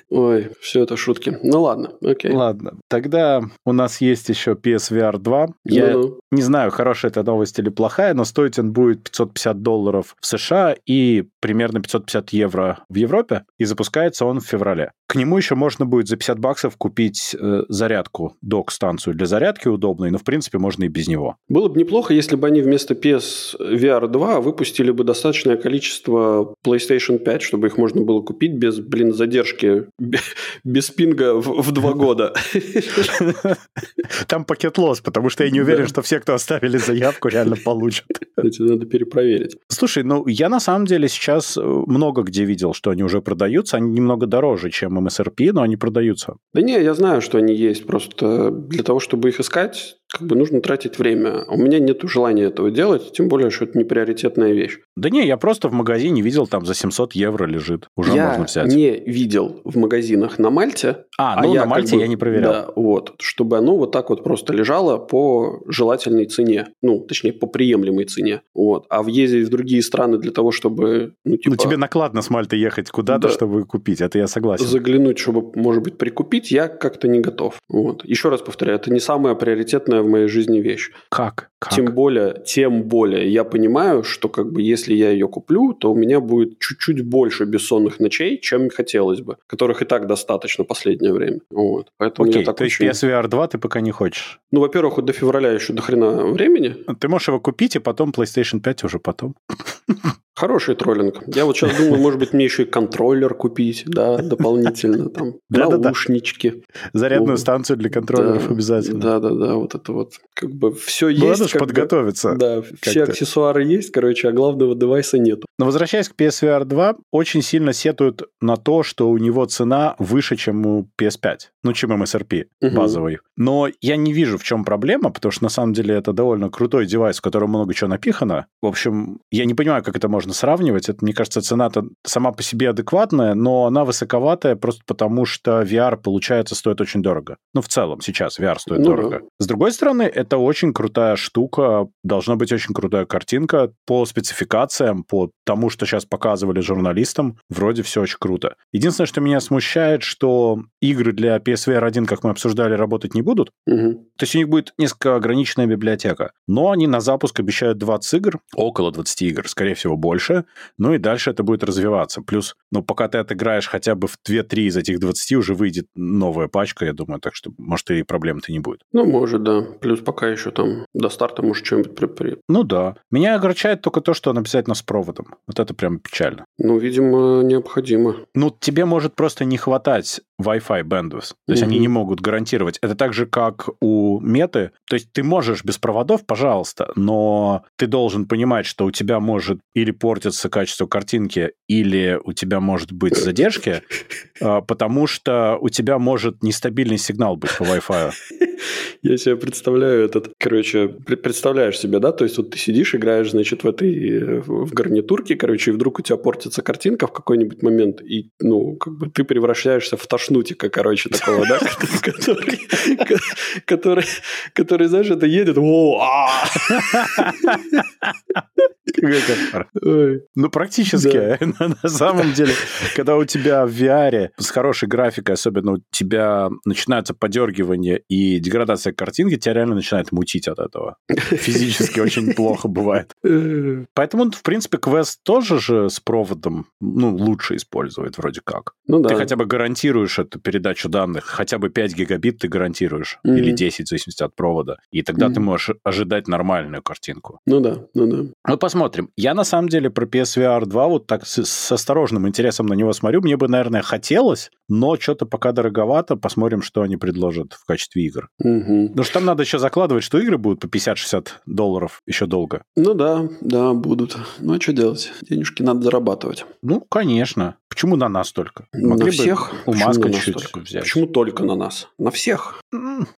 Ой, все это шутки. Ну ладно, окей. Ладно, тогда у нас есть еще PSVR 2. Я ну, не знаю, хорошая это новость или плохая, но стоить он будет 550 долларов в США и примерно 550 евро в Европе, и запускается он в феврале. К нему еще можно будет за 50 баксов купить э, зарядку, док-станцию для зарядки удобной, но в принципе можно и без него. Было бы неплохо, если бы они вместо PS VR 2 выпустили бы достаточное количество PlayStation 5, чтобы их можно было купить без, блин, задержки, без пинга в, в два года. Там пакет лос, потому что я не уверен, что все, кто оставили заявку, реально получат. Это надо перепроверить. Слушай, ну я на самом деле сейчас э, много где видел, что они уже продаются, они немного дороже, чем MSRP, но они продаются. Да не, я знаю, что они есть. Просто для того, чтобы их искать, как бы нужно тратить время. А у меня нет желания этого делать, тем более, что это не приоритетная вещь. Да не, я просто в магазине видел, там за 700 евро лежит. Уже я можно взять. не видел в магазинах на Мальте. А, ну а на я Мальте бы, я не проверял. Да, вот. Чтобы оно вот так вот просто лежало по желательной цене. Ну, точнее, по приемлемой цене. Вот. А въездить в другие страны для того, чтобы... Ну, типа, ну тебе накладно с Мальты ехать куда-то, да, чтобы купить. Это я согласен. Заглянуть, чтобы, может быть, прикупить, я как-то не готов. Вот. Еще раз повторяю, это не самая приоритетная в моей жизни вещь. Как? Как? Тем более, тем более я понимаю, что как бы если я ее куплю, то у меня будет чуть-чуть больше бессонных ночей, чем хотелось бы, которых и так достаточно последнее время. Вот. Поэтому Окей, так то очень... есть PSVR 2 ты пока не хочешь? Ну, во-первых, вот до февраля еще до хрена времени. Ты можешь его купить, и потом PlayStation 5 уже потом. Хороший троллинг. Я вот сейчас думаю, может быть, мне еще и контроллер купить, да, дополнительно, там, [LAUGHS] наушнички. Зарядную станцию для контроллеров обязательно. Да-да-да, вот это вот, как бы все есть. Надо же подготовиться. Да, все аксессуары есть, короче, а главного девайса нету. Но возвращаясь к PSVR 2, очень сильно сетуют на то, что у него цена выше, чем у PS5, ну, чем MSRP базовый. Но я не вижу, в чем проблема, потому что на самом деле это довольно крутой девайс, в котором много чего напихано. В общем, я не понимаю, как это можно сравнивать. Это, мне кажется, цена-то сама по себе адекватная, но она высоковатая просто потому, что VR, получается, стоит очень дорого. Ну, в целом, сейчас VR стоит ну, дорого. С другой стороны, это очень крутая штука, должна быть очень крутая картинка по спецификациям, по тому, что сейчас показывали журналистам, вроде все очень круто. Единственное, что меня смущает, что игры для PSVR 1, как мы обсуждали, работать не будут. Угу. То есть у них будет несколько ограниченная библиотека. Но они на запуск обещают 20 игр, около 20 игр, скорее всего, больше больше, ну и дальше это будет развиваться. Плюс, ну, пока ты отыграешь хотя бы в 2-3 из этих 20, уже выйдет новая пачка, я думаю, так что, может, и проблем-то не будет. Ну, может, да. Плюс пока еще там до старта может что-нибудь при... Ну да. Меня огорчает только то, что он обязательно с проводом. Вот это прям печально. Ну, видимо, необходимо. Ну, тебе может просто не хватать Wi-Fi bandwidth. То есть они не могут гарантировать. Это так же, как у меты. То есть ты можешь без проводов, пожалуйста, но ты должен понимать, что у тебя может или портиться качество картинки, или у тебя может быть задержки, [LAUGHS] а, потому что у тебя может нестабильный сигнал быть по Wi-Fi. Я себе представляю этот, короче, представляешь себе, да, то есть вот ты сидишь, играешь, значит, в этой, в гарнитурке, короче, и вдруг у тебя портится картинка в какой-нибудь момент, и, ну, как бы ты превращаешься в тошнутика, короче, такого, да, [LAUGHS] который, который, знаешь, это едет, о, а! [LAUGHS] Ну, практически. [LAUGHS] На самом деле, когда у тебя в VR с хорошей графикой, особенно у тебя начинается подергивание и деградация картинки, тебя реально начинает мутить от этого. Физически очень [LAUGHS] плохо бывает. Поэтому, в принципе, квест тоже же с проводом ну, лучше использует вроде как. Ну да. Ты хотя бы гарантируешь эту передачу данных, хотя бы 5 гигабит ты гарантируешь, mm-hmm. или 10, в зависимости от провода. И тогда mm-hmm. ты можешь ожидать нормальную картинку. Ну да, ну да. Ну посмотрим. Я на самом деле про PSVR 2 вот так с, с осторожным интересом на него смотрю. Мне бы, наверное, хотелось, но что-то пока дороговато. Посмотрим, что они предложат в качестве игр. Угу. Потому что там надо еще закладывать, что игры будут по 50-60 долларов еще долго. Ну да, да, будут. Ну а что делать? Денежки надо зарабатывать. Ну, конечно. Почему на нас только? Могли на всех? У Маска чуть взять. Почему только на нас? На всех.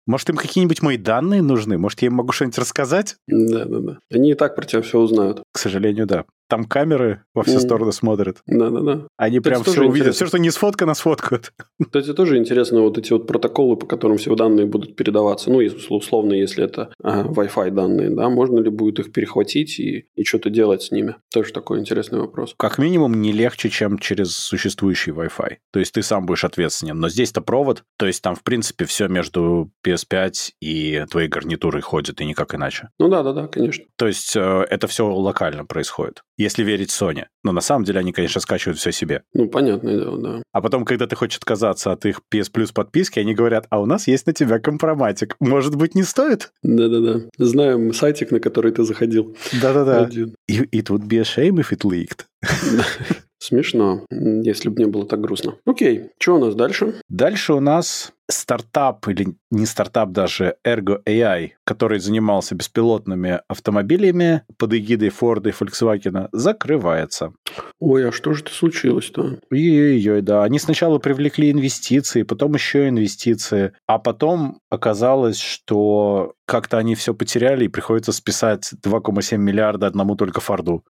Может, им какие-нибудь мои данные нужны? Может, я им могу что-нибудь рассказать? Да, да, да. Они и так про тебя все узнают. К сожалению, да. Там камеры во все mm. стороны смотрят. Да-да-да. Они это прям все увидят. Все, что не сфоткано, сфоткают. Кстати, тоже интересно вот эти вот протоколы, по которым все данные будут передаваться. Ну, условно, если это ага, Wi-Fi данные, да, можно ли будет их перехватить и, и что-то делать с ними? Тоже такой интересный вопрос. Как минимум, не легче, чем через существующий Wi-Fi. То есть ты сам будешь ответственен. Но здесь-то провод, то есть там, в принципе, все между PS5 и твоей гарнитурой ходит, и никак иначе. Ну да-да-да, конечно. То есть э, это все локально происходит если верить Sony. Но на самом деле они, конечно, скачивают все себе. Ну, понятное дело, да. А потом, когда ты хочешь отказаться от их PS Plus подписки, они говорят, а у нас есть на тебя компроматик. Может быть, не стоит? Да-да-да. Знаем сайтик, на который ты заходил. Да-да-да. It would be a shame if it leaked. [LAUGHS] Смешно, если бы не было так грустно. Окей, что у нас дальше? Дальше у нас стартап, или не стартап даже, Ergo AI, который занимался беспилотными автомобилями под эгидой Ford и Volkswagen, закрывается. Ой, а что же это случилось-то? Ой-ой-ой, да. Они сначала привлекли инвестиции, потом еще инвестиции, а потом оказалось, что как-то они все потеряли и приходится списать 2,7 миллиарда одному только Форду.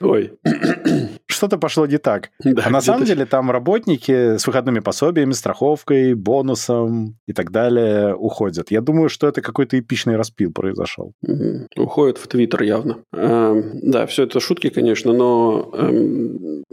Ой. Что-то пошло не так. Да, а на самом деле там работники с выходными пособиями, страховкой, бонусом и так далее уходят. Я думаю, что это какой-то эпичный распил произошел. Угу. Уходят в Твиттер явно. Эм, да, все это шутки, конечно, но эм,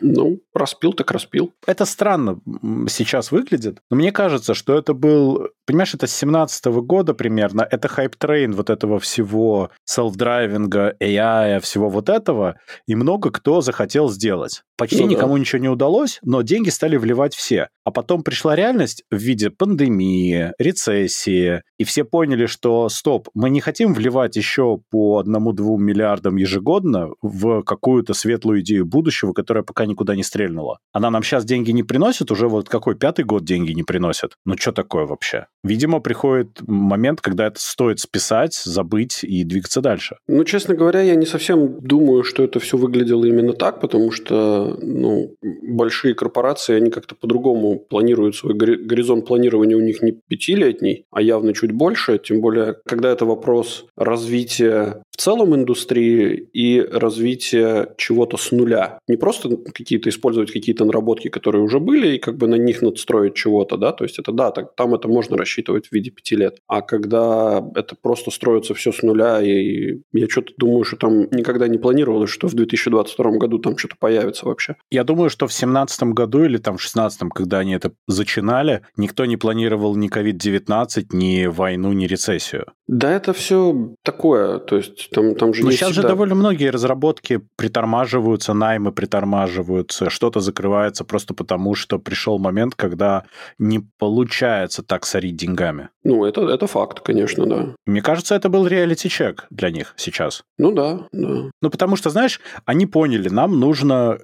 ну, распил так распил. Это странно сейчас выглядит, но мне кажется, что это был, понимаешь, это с 17 года примерно, это hype train вот этого всего self-driving а, AI, всего вот этого, и много кто захотел сделать. Почти ну, никому да. ничего не удалось, но деньги стали вливать все. А потом пришла реальность в виде пандемии, рецессии, и все поняли, что стоп, мы не хотим вливать еще по одному-двум миллиардам ежегодно в какую-то светлую идею будущего, которая пока никуда не стрельнула. Она нам сейчас деньги не приносит, уже вот какой пятый год деньги не приносит. Ну что такое вообще? Видимо, приходит момент, когда это стоит списать, забыть и двигаться дальше. Ну, честно говоря, я не совсем думаю, что это все выглядело именно так, потому что ну, большие корпорации, они как-то по-другому планируют свой горизонт планирования у них не пятилетний, а явно чуть больше, тем более, когда это вопрос развития в целом индустрии и развития чего-то с нуля. Не просто какие-то использовать какие-то наработки, которые уже были, и как бы на них надстроить чего-то, да, то есть это да, так, там это можно рассчитывать в виде пяти лет. А когда это просто строится все с нуля, и я что-то думаю, что там никогда не планировалось, что в 2022 году там что-то появится вообще. Я думаю, что в 2017 году или там в 2016, когда они это зачинали, никто не планировал ни COVID-19, ни войну, ни рецессию. Да, это все такое, то есть там, там же Но не сейчас всегда... же довольно многие разработки притормаживаются, наймы притормаживаются, что-то закрывается просто потому, что пришел момент, когда не получается так сорить деньгами. Ну, это, это факт, конечно, да. Мне кажется, это был реалити-чек для них сейчас. Ну да, да. Ну, потому что, знаешь, они поняли, нам нужно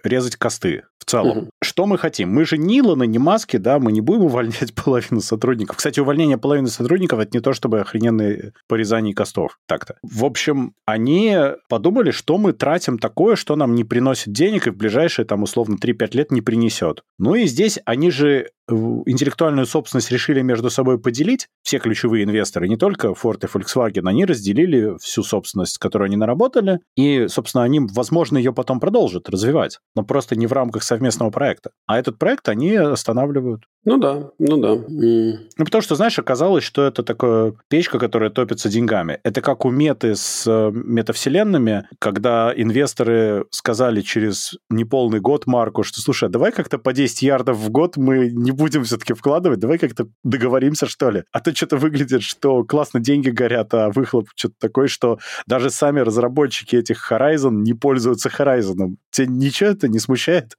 резать косты в целом. Мгм. Что мы хотим? Мы же не Илона, не Маски, да, мы не будем [LAUGHS] увольнять половину сотрудников. Кстати, увольнение половины сотрудников – это не то, чтобы охрененные порезание костов. Так-то. В общем, они подумали, что мы тратим такое, что нам не приносит денег и в ближайшие, там, условно, 3-5 лет не принесет. Ну и здесь они же интеллектуальную собственность решили между собой поделить, все ключевые инвесторы, не только Ford и Volkswagen, они разделили всю собственность, которую они наработали, и, собственно, они, возможно, ее потом продолжат развивать, но просто не в рамках совместного проекта. А этот проект они останавливают. Ну да, ну да. М. Ну, потому что, знаешь, оказалось, что это такая печка, которая топится деньгами. Это как у меты с э, метавселенными, когда инвесторы сказали через неполный год Марку, что, слушай, а давай как-то по 10 ярдов в год мы не будем все-таки вкладывать, давай как-то договоримся, что ли. А то что-то выглядит, что классно деньги горят, а выхлоп что-то такой, что даже сами разработчики этих Horizon не пользуются Horizon. Тебя ничего это не смущает?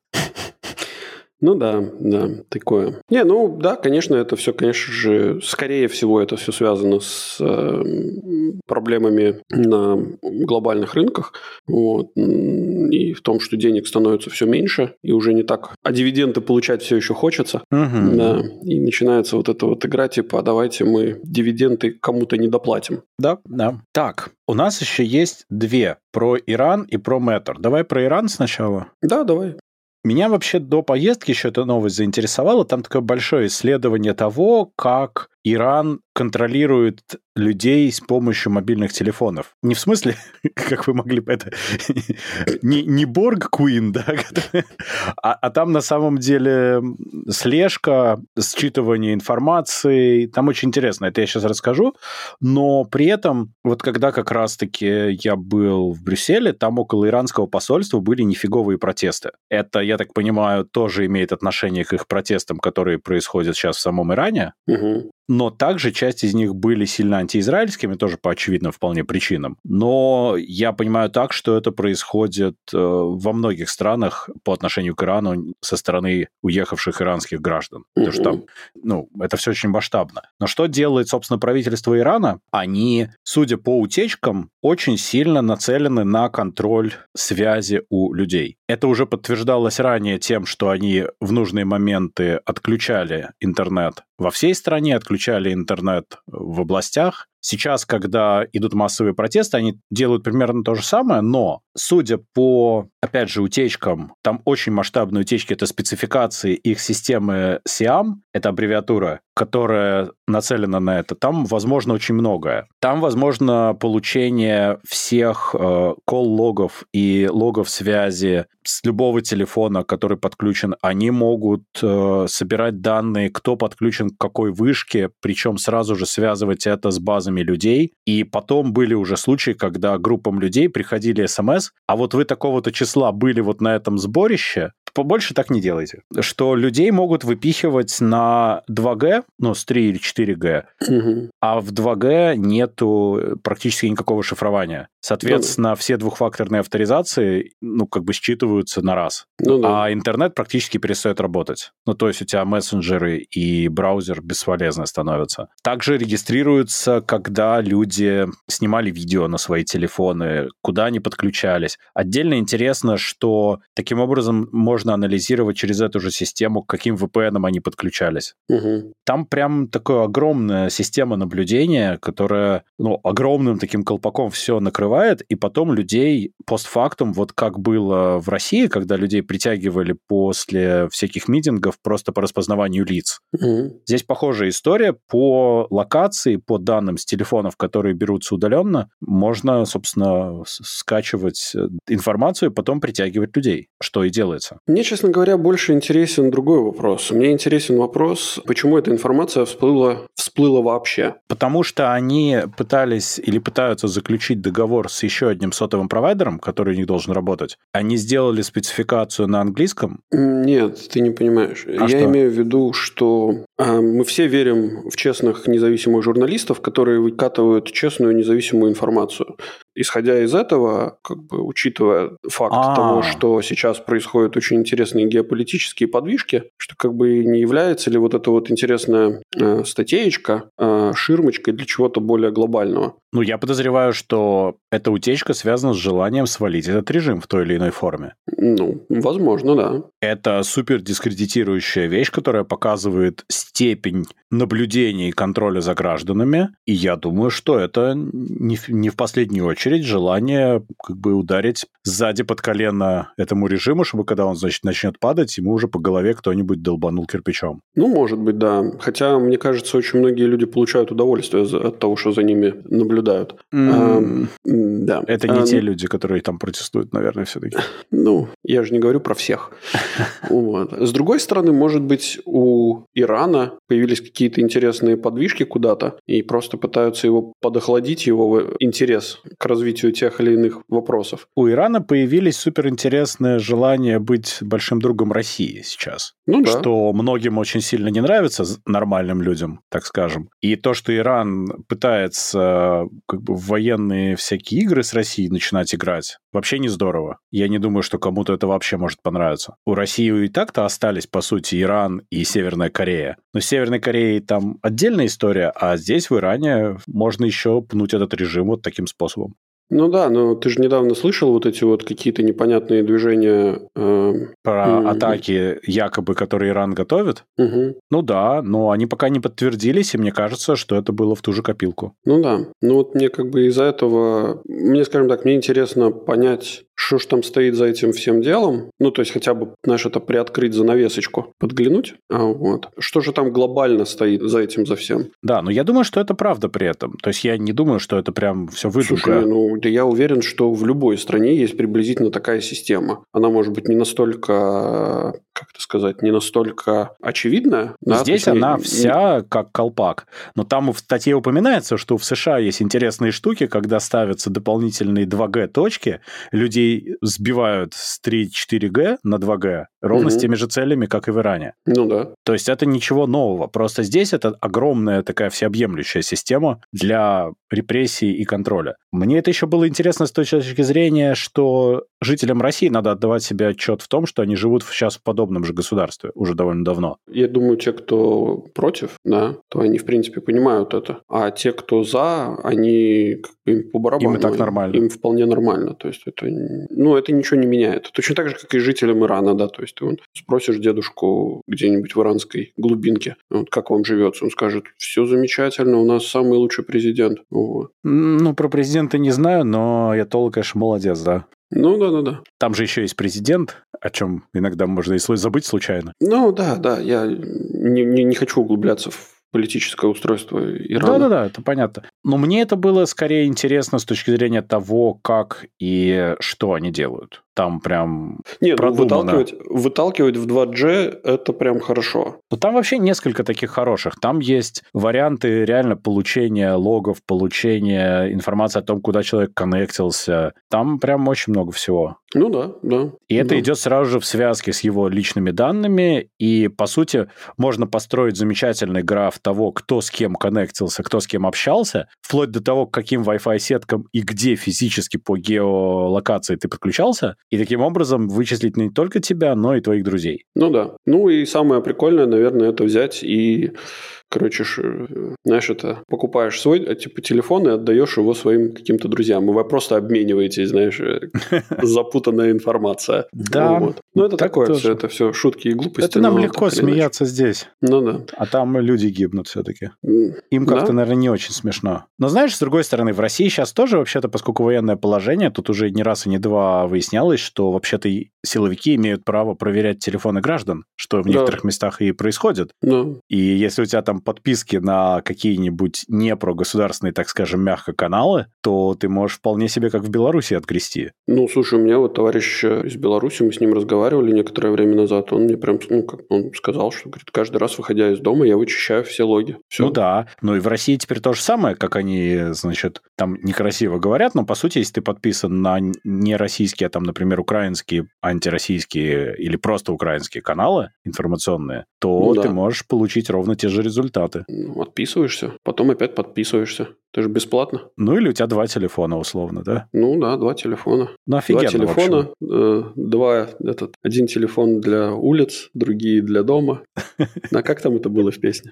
Ну да, да, такое. Не, ну да, конечно, это все, конечно же, скорее всего, это все связано с э, проблемами на глобальных рынках. Вот. И в том, что денег становится все меньше, и уже не так. А дивиденды получать все еще хочется. Мгм. Да, и начинается вот эта вот игра, типа, а давайте мы дивиденды кому-то не доплатим. Да, да. Так, у нас еще есть две про Иран и про Мэтр. Давай про Иран сначала. Да, давай. Меня вообще до поездки еще эта новость заинтересовала. Там такое большое исследование того, как Иран контролирует людей с помощью мобильных телефонов. Не в смысле, [LAUGHS] как вы могли бы это... [LAUGHS] Не, не Борг Куин, да? [LAUGHS] А, а там на самом деле слежка, считывание информации. Там очень интересно. Это я сейчас расскажу. Но при этом, вот когда как раз-таки я был в Брюсселе, там около иранского посольства были нифиговые протесты. Это, я так понимаю, тоже имеет отношение к их протестам, которые происходят сейчас в самом Иране. Но также часть из них были сильно антиизраильскими, тоже по очевидным вполне причинам. Но я понимаю так, что это происходит э, во многих странах по отношению к Ирану со стороны уехавших иранских граждан. Потому что там, ну, это все очень масштабно. Но что делает, собственно, правительство Ирана? Они, судя по утечкам, очень сильно нацелены на контроль связи у людей. Это уже подтверждалось ранее тем, что они в нужные моменты отключали интернет во всей стране, отключали интернет в областях. Сейчас, когда идут массовые протесты, они делают примерно то же самое, но, судя по, опять же, утечкам, там очень масштабные утечки, это спецификации их системы SIAM, это аббревиатура, которая нацелена на это, там возможно очень многое. Там возможно получение всех э, колл-логов и логов связи с любого телефона, который подключен. Они могут э, собирать данные, кто подключен к какой вышке, причем сразу же связывать это с базами людей. И потом были уже случаи, когда группам людей приходили смс, а вот вы такого-то числа были вот на этом сборище, побольше так не делайте. Что людей могут выпихивать на 2G, ну, с 3 или 4G, Мгм. а в 2G нету э, практически никакого шифрования. Соответственно, все двухфакторные авторизации, ну, как бы считываются на раз. Ну да. А интернет практически перестает работать. Ну, то есть у тебя мессенджеры и браузер бесполезны становятся. Также регистрируются, когда люди снимали видео на свои телефоны, куда они подключались. Отдельно интересно, что таким образом можно анализировать через эту же систему, к каким VPN они подключались. Мгм. Там прям такая огромная система наблюдения, которая ну, огромным таким колпаком все накрывает, и потом людей постфактум, вот как было в России, когда людей притягивали после всяких митингов просто по распознаванию лиц. Мгм. Здесь похожая история. По локации, по данным с телефонов, которые берутся удаленно, можно, собственно, скачивать э, информацию и потом притягивать людей, что и делается. Мне, честно говоря, больше интересен другой вопрос. Мне интересен вопрос, почему эта информация всплыла, всплыла вообще. Потому что они пытались или пытаются заключить договор с еще одним сотовым провайдером, который у них должен работать. Они сделали спецификацию на английском? Нет, ты не понимаешь. А Я что? имею в виду, что а, мы все верим в честных независимых журналистов, которые выкатывают честную независимую информацию. Исходя из этого, как бы учитывая факт А. того, что сейчас происходят очень интересные геополитические подвижки, что как бы не является ли вот эта вот интересная э, статейка э, ширмочкой для чего-то более глобального? Ну, я подозреваю, что эта утечка связана с желанием свалить этот режим в той или иной форме. Ну, возможно, да. Это супер дискредитирующая вещь, которая показывает степень наблюдения и контроля за гражданами. И я думаю, что это не в, не в последнюю очередь желание как бы ударить сзади под колено этому режиму, чтобы когда он, значит, начнет падать, ему уже по голове кто-нибудь долбанул кирпичом. Ну, может быть, да. Хотя, мне кажется, очень многие люди получают удовольствие от того, что за ними наблюдают. М, М, Да. Это не А, те люди, которые там протестуют, наверное, все-таки. [LAUGHS] Ну, я же не говорю про всех. [LAUGHS] С другой стороны, может быть, у Ирана появились какие-то интересные подвижки куда-то, и просто пытаются его подохладить, его интерес к развитию тех или иных вопросов. У Ирана появились суперинтересное желание быть большим другом России сейчас. Ну да. что многим очень сильно не нравится нормальным людям, так скажем. И то, что Иран пытается как бы в военные всякие игры с Россией начинать играть, вообще не здорово. Я не думаю, что кому-то это вообще может понравиться. У России и так-то остались, по сути, Иран и Северная Корея. Но с Северной Кореей там отдельная история, а здесь, в Иране, можно еще пнуть этот режим вот таким способом. Ну да, но ты же недавно слышал вот эти вот какие-то непонятные движения. э, Про Мгм. атаки, якобы, которые Иран готовит, мгм. ну да, но они пока не подтвердились, и мне кажется, что это было в ту же копилку. Ну да. Ну вот мне как бы из-за этого, мне, скажем так, мне интересно понять, что ж там стоит за этим всем делом. Ну, то есть хотя бы, знаешь, это приоткрыть занавесочку, подглянуть. А, вот. Что же там глобально стоит за этим, за всем? Да, но я думаю, что это правда при этом. То есть я не думаю, что это прям все выдумка. Слушай, ну, да я уверен, что в любой стране есть приблизительно такая система. Она может быть не настолько, как это сказать, не настолько очевидная. да, Здесь есть она не- вся как колпак. Но там в статье упоминается, что в США есть интересные штуки, когда ставятся дополнительные 2G-точки, людей сбивают с 3-4G на 2G ровно с Мгм. теми же целями, как и в Иране. Ну да. То есть это ничего нового. Просто здесь это огромная такая всеобъемлющая система для репрессий и контроля. Мне это еще было интересно с той точки зрения, что жителям России надо отдавать себе отчет в том, что они живут сейчас в подобном же государстве уже довольно давно. Я думаю, те, кто против, да, то они, в принципе, понимают это. А те, кто за, они им по барабану. Им и так нормально. Им вполне нормально. То есть это, ну, это ничего не меняет. Точно так же, как и жителям Ирана, да. То есть ты спросишь дедушку где-нибудь в иранской глубинке, вот, как вам живется, он скажет, все замечательно, у нас самый лучший президент. Вот. Ну, про президента не знаю, но я толк, конечно, молодец, да. Ну, да-да-да. Там же еще есть президент, о чем иногда можно и забыть случайно. Ну, да, да, я не, не, не хочу углубляться в политическое устройство Ирана. Да-да-да, это понятно. Но мне это было скорее интересно с точки зрения того, как и что они делают. Там прям... Не, ну, выталкивать, выталкивать в 2G это прям хорошо. Ну, там вообще несколько таких хороших. Там есть варианты реально получения логов, получения информации о том, куда человек коннектился. Там прям очень много всего. Ну да, да. И это Да. идет сразу же в связке с его личными данными, и, по сути, можно построить замечательный граф того, кто с кем коннектился, кто с кем общался, вплоть до того, к каким Wi-Fi сеткам и где физически по геолокации ты подключался, и таким образом вычислить не только тебя, но и твоих друзей. Ну да. Ну и самое прикольное, наверное, это взять и, короче, знаешь, это покупаешь свой э, типа телефон и отдаешь его своим каким-то друзьям. И вы просто обмениваетесь, знаешь, э, [LAUGHS] запутанная информация. Да, Ну, вот. Ну это так такое тоже. все, это все шутки и глупости. Это нам легко смеяться здесь, Ну да. а там люди гибнут все-таки. Им Да. как-то, наверное, не очень смешно. Но знаешь, с другой стороны, в России сейчас тоже, вообще-то, поскольку военное положение, тут уже не раз и не два выяснялось, что вообще-то силовики имеют право проверять телефоны граждан, что в Да. некоторых местах и происходит. Да. И если у тебя там там подписки на какие-нибудь не прогосударственные, так скажем, мягко каналы, то ты можешь вполне себе как в Беларуси отгрести. Ну, слушай, у меня вот товарищ из Беларуси, мы с ним разговаривали некоторое время назад, он мне прям, ну, как он сказал, что, говорит, каждый раз, выходя из дома, я вычищаю все логи. Все. Ну да, ну и в России теперь то же самое, как они, значит, там некрасиво говорят, но, по сути, если ты подписан на не российские, а там, например, украинские, антироссийские или просто украинские каналы информационные, то ну, да. ты можешь получить ровно те же результаты. Ну, отписываешься, потом опять подписываешься. Это же бесплатно. Ну или у тебя два телефона условно, да? Ну да, два телефона. Ну офигенно, Два телефона, э, два, этот, один телефон для улиц, другие для дома. [LAUGHS] А как там это было в песне?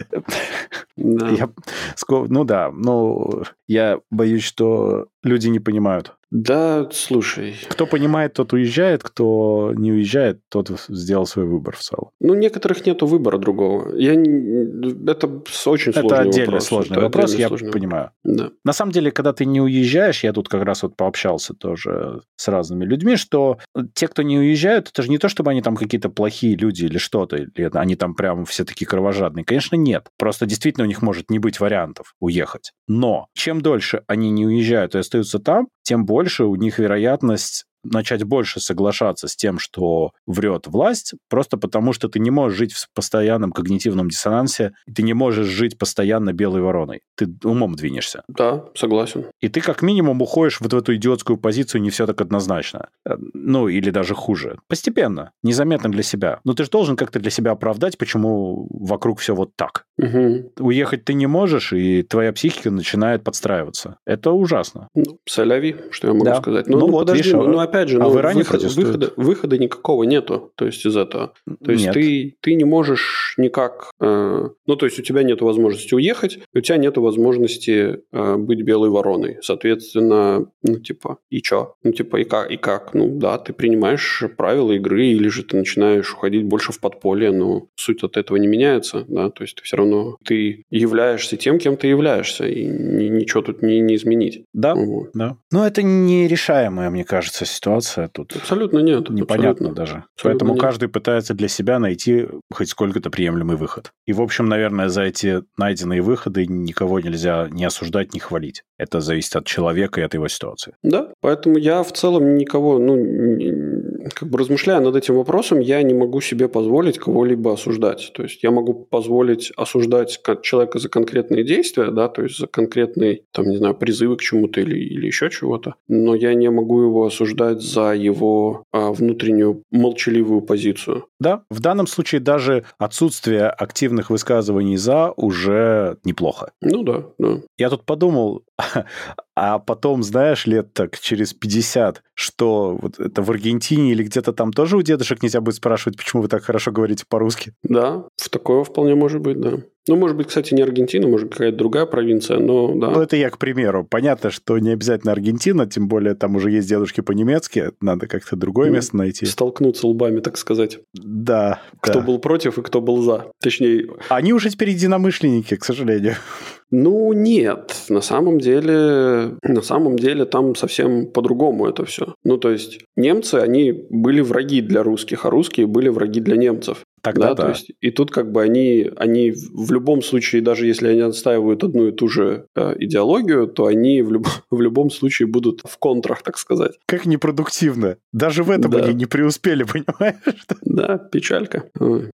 Ну да, ну я боюсь, что люди не понимают. Да, слушай. Кто понимает, тот уезжает, кто не уезжает, тот сделал свой выбор в целом. Ну, некоторых нету выбора другого. Я не... Это очень сложный Это отдельный вопрос. сложный Это вопрос, отдельный я сложный понимаю. Да. На самом деле, когда ты не уезжаешь, я тут как раз вот пообщался тоже с разными людьми, что те, кто не уезжают, это же не то, чтобы они там какие-то плохие люди или что-то, или они там прям все такие кровожадные. Конечно, нет. Просто действительно у них может не быть вариантов уехать. Но чем дольше они не уезжают и остаются там, тем больше у них вероятность начать больше соглашаться с тем, что врет власть, просто потому что ты не можешь жить в постоянном когнитивном диссонансе, ты не можешь жить постоянно белой вороной. Ты умом двинешься. Да, согласен. И ты как минимум уходишь вот в эту идиотскую позицию не все так однозначно. Э, Ну, или даже хуже. Постепенно, незаметно для себя. Но ты же должен как-то для себя оправдать, почему вокруг все вот так. Угу. Уехать ты не можешь, и твоя психика начинает подстраиваться. Это ужасно. Ну, соляви, что я могу Да. сказать. Ну Ну, вот, подожди, видишь, ну, ну, опять же, а ну, в Иране выход- выхода, выхода никакого нету, то есть из этого. То есть Нет. ты, ты не можешь никак... э, ну, то есть у тебя нет возможности уехать, у тебя нет возможности э, быть белой вороной. Соответственно, ну, типа, и чё? Ну, типа, и как? И как? Ну, да, ты принимаешь правила игры, или же ты начинаешь уходить больше в подполье, но суть от этого не меняется, да, то есть ты все равно, ты являешься тем, кем ты являешься, и ни- ничего тут не, не изменить. Да, Вот. да. Но это нерешаемая, мне кажется, ситуация тут. Абсолютно нет. Непонятно абсолютно. даже. Поэтому нет. каждый пытается для себя найти хоть сколько-то приемлемый выход. И, в общем, наверное, за эти найденные выходы никого нельзя ни осуждать, ни хвалить. Это зависит от человека и от его ситуации. Да, поэтому я в целом никого, ну, как бы размышляя над этим вопросом, я не могу себе позволить кого-либо осуждать. То есть я могу позволить осуждать человека за конкретные действия, да, то есть за конкретные, там, не знаю, призывы к чему-то или, или еще чего-то, но я не могу его осуждать за его а, внутреннюю молчаливую позицию. Да, в данном случае даже отсутствие активных высказываний «за» уже неплохо. Ну да, да. Я тут подумал, [LAUGHS] а потом, знаешь, лет так через 50, что вот это в Аргентине или где-то там тоже у дедушек нельзя будет спрашивать, почему вы так хорошо говорите по-русски. Да, в такое вполне может быть, да. Ну, может быть, кстати, не Аргентина, может, какая-то другая провинция, но да. Ну, это я к примеру. Понятно, что не обязательно Аргентина, тем более там уже есть дедушки по-немецки, надо как-то другое Мгм. место найти. Столкнуться лбами, так сказать. Да. Кто да. был против и кто был за. Точнее, Они уже теперь единомышленники, к сожалению. Ну нет, на самом деле, на самом деле там совсем по-другому это все. Ну то есть немцы, они были враги для русских, а русские были враги для немцев. Тогда да. то есть и тут как бы они, они в любом случае, даже если они отстаивают одну и ту же э, идеологию, то они в, люб- [LAUGHS] в любом случае будут в контрах, так сказать. Как непродуктивно. Даже в этом Да. они не преуспели, [LAUGHS] понимаешь? Да, печалька.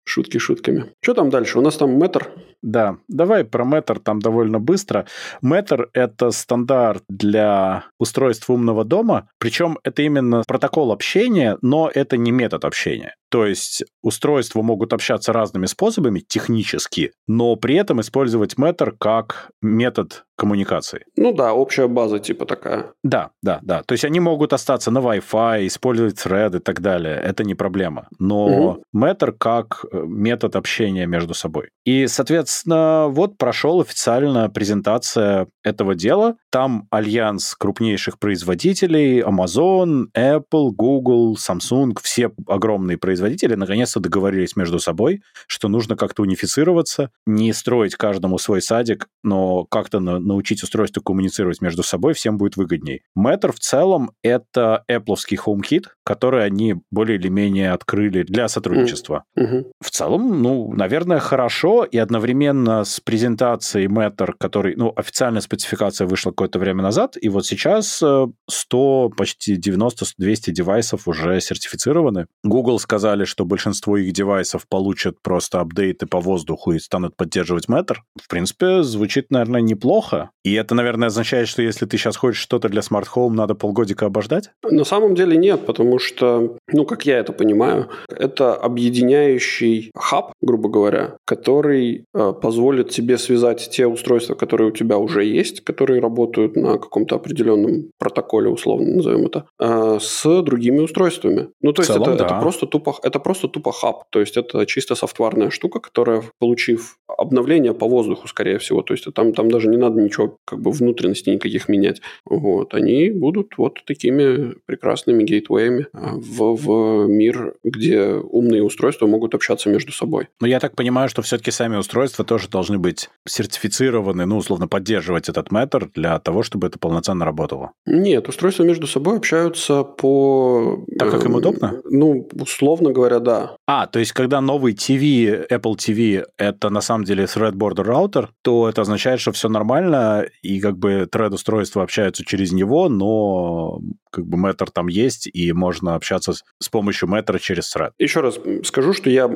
Шутки шутками. Что там дальше? У нас там метр. Да, давай про Matter там довольно быстро. Matter — это стандарт для устройств умного дома, причем это именно протокол общения, но это не метод общения. То есть устройства могут общаться разными способами технически, но при этом использовать Matter как метод коммуникации. Ну да, общая база типа такая. Да, да, да. То есть они могут остаться на Wi-Fi, использовать thread и так далее. Это не проблема. Но Matter как э, метод общения между собой. И, соответственно, вот прошел официально презентация этого дела. Там альянс крупнейших производителей, Amazon, Apple, Google, Samsung, все огромные производители наконец-то договорились между собой, что нужно как-то унифицироваться, не строить каждому свой садик, но как-то на- научить устройство коммуницировать между собой всем будет выгодней. Matter в целом это Apple HomeKit, который они более или менее открыли для сотрудничества. Мгм. В целом, ну, наверное, хорошо, и одновременно с презентацией Matter, который, ну, официальная спецификация вышла какое-то время назад, и вот сейчас э, 100, почти 90-200 девайсов уже сертифицированы. Google сказали, что большинство их девайсов получат просто апдейты по воздуху и станут поддерживать Matter. В принципе, звучит, наверное, неплохо. И это, наверное, означает, что если ты сейчас хочешь что-то для Smart Home, надо полгодика обождать? На самом деле нет, потому что, ну, как я это понимаю, это объединяющий хаб, грубо говоря, который э, позволит тебе связать те устройства, которые у тебя уже есть, которые работают на каком-то определенном протоколе, условно назовем это, э, с другими устройствами. Ну, то есть целом, это, да. это просто тупо, это просто тупо хаб, то есть это чисто софтварная штука, которая, получив обновление по воздуху, скорее всего, то есть там, там даже не надо ничего, как бы внутренностей никаких менять. Вот, они будут вот такими прекрасными гейтвеями а, в, в мир, где умные устройства могут общаться между собой. Но я так понимаю, что все-таки сами устройства тоже должны быть сертифицированы, ну, условно, поддерживать этот Matter для того, чтобы это полноценно работало. Нет, устройства между собой общаются по... Так, как им эм, удобно? Ну, условно говоря, да. А, то есть, когда новый TV, Apple TV, это на самом деле Thread Border Router, то это означает, что все нормально, и как бы Thread-устройства общаются через него, но как бы Matter там есть, и можно общаться с, с помощью Matter через Thread. Еще раз скажу, что я,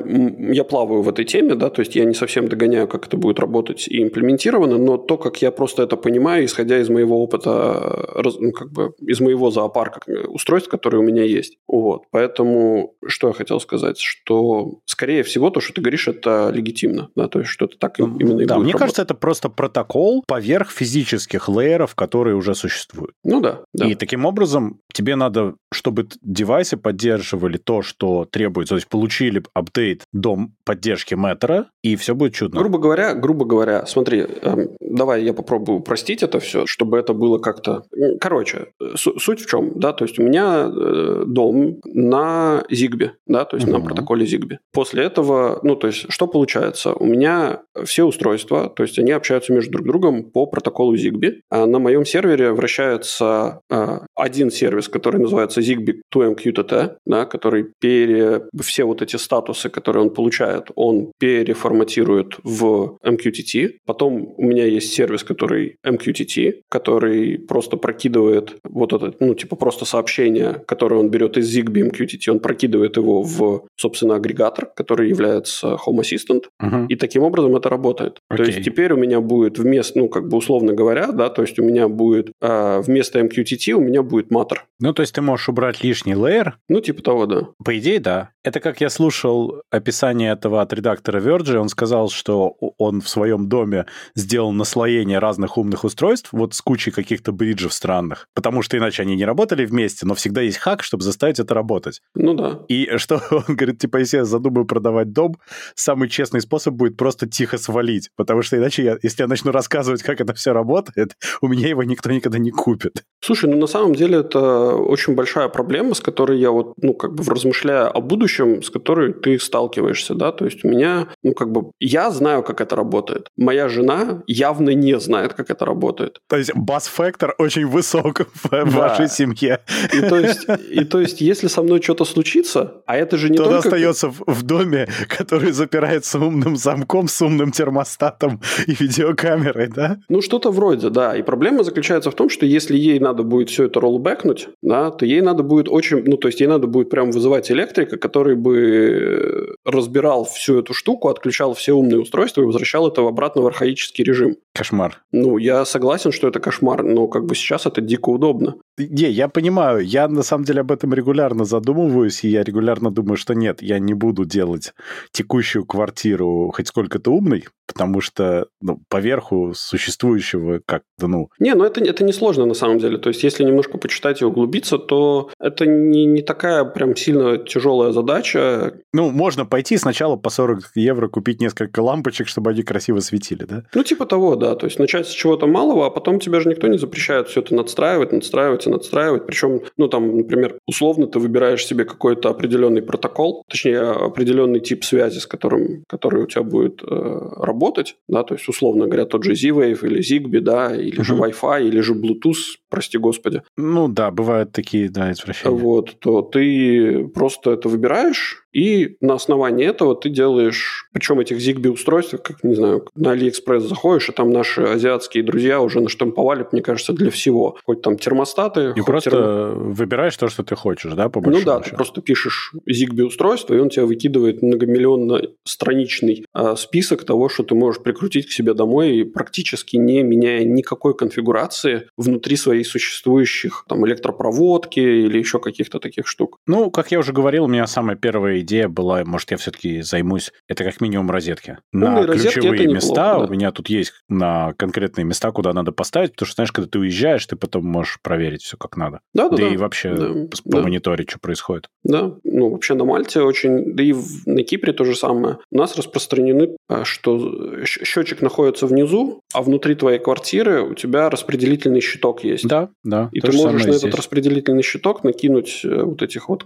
я плаваю в этой теме, да, то есть я не совсем догоняю, как это будет работать и имплементировано, но то, как я просто это понимаю, исходя из моего опыта, э, раз- ну, как бы из моего зоопарка э, устройств, которые у меня есть. Вот. Поэтому что я хотел сказать, что скорее всего то, что ты говоришь, это легитимно, да, то есть что это так именно и да, будет мне работать. кажется, это просто протокол поверх физических лейеров, которые уже существуют. Ну да, да. И таким образом тебе надо, чтобы девайсы поддерживали то, что требуется, то есть получили апдейт до поддержки Matter, и все будет чудно. Грубо говоря, грубо говоря, смотри, эм, давай я попробую упростить это все, чтобы это было как-то... Короче, су- суть в чем, да, то есть у меня э, дом на Zigbee, да, то есть на Мгм. протоколе Zigbee. После этого, ну, то есть что получается? У меня все устройства, то есть они общаются между друг другом по протоколу Zigbee, а на моем сервере вращается э, один сервис, который называется Zigbee to MQTT, да, который пере... все вот эти статусы, которые он получает, он переформатирует в MQTT. Потом у меня есть сервис, который MQTT, который просто прокидывает вот это, ну, типа просто сообщение, которое он берет из Zigbee MQTT, он прокидывает его в, собственно, агрегатор, который является Home Assistant, Мгм. и таким образом это работает. То Окей. есть теперь у меня будет вместо, ну, как бы условно говоря, да, то есть у меня будет э, вместо MQTT у меня будет Matter. Ну, то есть ты можешь убрать лишний лейер, Ну, типа того, да. По идее, да. Это как я слушал описание этого от редактора Verge. Он сказал, что он в своем доме сделал наслоение разных умных устройств, вот с кучей каких-то бриджев странных, потому что иначе они не работали вместе, но всегда есть хак, чтобы заставить это работать. Ну да. И что [LAUGHS] он говорит, типа, если я задумаю продавать дом, самый честный способ будет просто тихо свалить, потому что иначе, я, если я начну рассказывать, как это все работает, у меня его никто никогда не купит. Слушай, ну на самом деле это очень большая проблема, с которой я вот, ну, как бы размышляя о будущем, с которой ты сталкиваешься, да, то есть у меня, ну, как бы, я знаю, как это работает. Моя жена явно не знает, как это работает. То есть бас-фактор очень высок в Да. вашей семье. И то есть, и то есть, если со мной что-то случится, а это же не то только... остается в, в доме, который запирается умным замком с умным термостатом и видеокамерой, да? Ну, что-то вроде, да. И проблема заключается в том, что если ей надо будет все это роллбэкнуть, да, то ей надо будет очень... Ну, то есть ей надо будет прям вызывать электрика, который бы разбирал всю эту штуку, отключал все умные устройства и возвращал это обратно в архаический режим. Кошмар. Ну, я согласен, что это кошмар, но как бы сейчас это дико удобно. Не, я понимаю, я на самом деле об этом регулярно задумываюсь, и я регулярно думаю, что нет, я не буду делать текущую квартиру хоть сколько-то умной, потому что ну, поверху существующего как-то, ну... Не, ну это, это не сложно на самом деле. То есть, если немножко почитать и углубиться, то это не, не такая прям сильно тяжелая задача. Ну, можно пойти сначала по 40 евро купить несколько лампочек, чтобы они красиво светили, да? Ну, типа того, да. То есть, начать с чего-то малого, а потом тебе же никто не запрещает все это надстраивать, надстраивать и надстраивать. Причем, ну, там, например, условно ты выбираешь себе какой-то определенный протокол, точнее, определенный тип связи, с которым, который у тебя будет э, работать, да, то есть, условно говоря, тот же Z-Wave или Zigbee, да, или же Мгм. Wi-Fi, или же Bluetooth прости господи. Ну да, бывают такие, да, извращения. Вот, то ты просто это выбираешь, и на основании этого ты делаешь, причем этих Zigbee устройств, как, не знаю, на AliExpress заходишь, и там наши азиатские друзья уже наштамповали, мне кажется, для всего. Хоть там термостаты. И просто термо... выбираешь то, что ты хочешь, да, по Ну да, счету. ты просто пишешь Zigbee устройство, и он тебе выкидывает многомиллионно страничный э, список того, что ты можешь прикрутить к себе домой, практически не меняя никакой конфигурации внутри своей существующих там электропроводки или еще каких-то таких штук. Ну, как я уже говорил, у меня самая первая идея была, может, я все-таки займусь, это как минимум розетки. На ну, ключевые места неплохо, да. у меня тут есть на конкретные места, куда надо поставить, потому что, знаешь, когда ты уезжаешь, ты потом можешь проверить все как надо. Да, да, да. и вообще да, помониторить, да. что происходит. Да, ну, вообще на Мальте очень, да и в, на Кипре то же самое. У нас распространены, а, что счетчик находится внизу, а внутри твоей квартиры у тебя распределительный щиток есть. Да, да. И ты можешь на этот распределительный щиток накинуть э, вот этих вот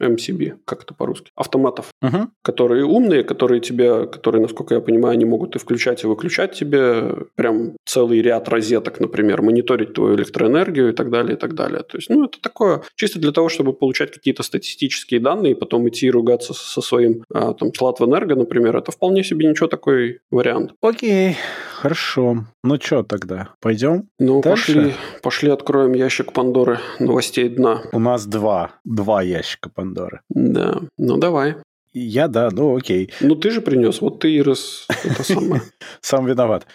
MCB, как это по-русски, автоматов, угу. которые умные, которые тебе, которые, насколько я понимаю, они могут и включать, и выключать тебе прям целый ряд розеток, например, мониторить твою электроэнергию и так далее, и так далее. То есть, ну, это такое чисто для того, чтобы получать какие-то статистические данные и потом идти и ругаться со своим, а, там, Слатвэнерго, например, это вполне себе ничего такой вариант. Окей, хорошо. Ну что тогда, пойдем? Ну, Дальше? пошли, пошли откроем ящик Пандоры новостей дна. У нас два, два ящика Пандоры. Да, ну давай. Я, да, ну окей. Ну ты же принес, вот ты и раз это самое. [LAUGHS] Сам виноват.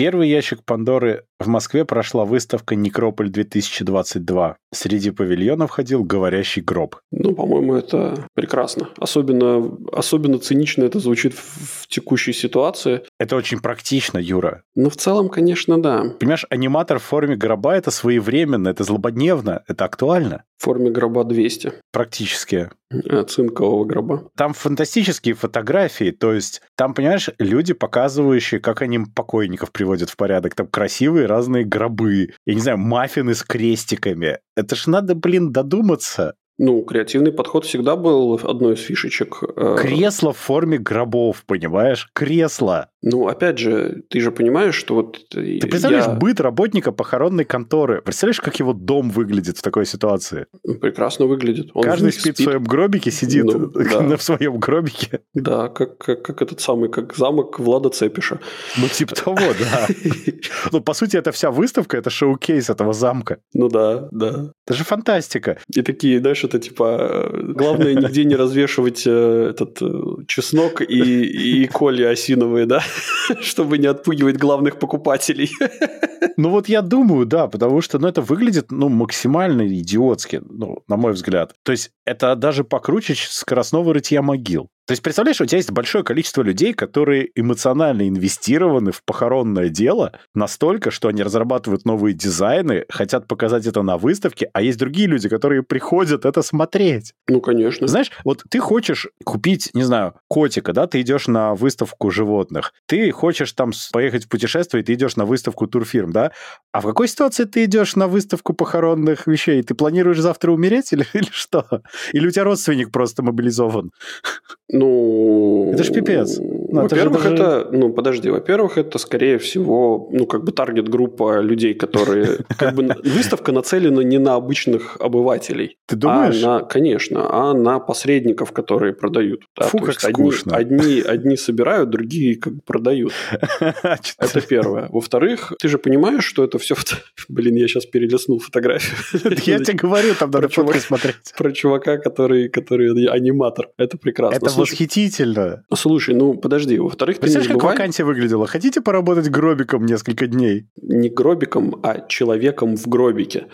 Первый ящик Пандоры в Москве прошла выставка «Некрополь-2022». Среди павильонов ходил говорящий гроб. Ну, по-моему, это прекрасно. Особенно, особенно цинично это звучит в, в текущей ситуации. Это очень практично, Юра. Ну, в целом, конечно, да. Понимаешь, аниматор в форме гроба – это своевременно, это злободневно, это актуально. В форме гроба 200. Практически. А, цинкового гроба. Там фантастические фотографии, то есть там, понимаешь, люди, показывающие, как они покойников приводят в порядок. Там красивые разные гробы. Я не знаю, маффины с крестиками. Это ж надо, блин, додуматься. Ну, креативный подход всегда был одной из фишечек. Э, Кресло в форме гробов, понимаешь? Кресло. Ну, опять же, ты же понимаешь, что вот... Ты представляешь я... быт работника похоронной конторы? Представляешь, как его дом выглядит в такой ситуации? Прекрасно выглядит. Он Каждый спит, спит в своем гробике, сидит ну, [LAUGHS] да. в своем гробике. Да, как, как, как этот самый, как замок Влада Цепиша. Ну, типа того, да. [LAUGHS] Ну, по сути, это вся выставка, это шоу-кейс этого замка. Ну да, да. Это же фантастика. И такие, знаешь, это типа... Главное нигде не развешивать э, этот э, чеснок и, и коли осиновые, да? [LAUGHS] чтобы не отпугивать главных покупателей. [LAUGHS] Ну вот я думаю, да, потому что ну, это выглядит ну, максимально идиотски, ну, на мой взгляд. То есть это даже покруче скоростного рытья могил. То есть, представляешь, у тебя есть большое количество людей, которые эмоционально инвестированы в похоронное дело настолько, что они разрабатывают новые дизайны, хотят показать это на выставке, а есть другие люди, которые приходят это смотреть. Ну, конечно. Знаешь, вот ты хочешь купить, не знаю, котика, да, ты идешь на выставку животных, ты хочешь там поехать в путешествие, ты идешь на выставку турфирм, да, а в какой ситуации ты идешь на выставку похоронных вещей? Ты планируешь завтра умереть или, [LAUGHS] или что? Или у тебя родственник просто мобилизован? Ну... Это ж пипец. Ну, во-первых, это, даже... это... Ну, подожди. Во-первых, это, скорее всего, ну, как бы таргет-группа людей, которые... [LAUGHS] Как бы выставка нацелена не на обычных обывателей. Ты думаешь? А на, конечно, а на посредников, которые продают. Да? Фу, как скучно. Одни, одни собирают, другие как бы продают. [LAUGHS] Это первое. Во-вторых, ты же понимаешь, что это все... [LAUGHS] Блин, я сейчас перелистнул фотографию. Я тебе говорю, там надо смотреть. Про чувака, который аниматор. Это прекрасно. Это восхитительно. Слушай, ну подожди, во-вторых, ты Представляешь, как вакансия выглядела? Хотите поработать гробиком несколько дней? Не гробиком, а человеком в гробике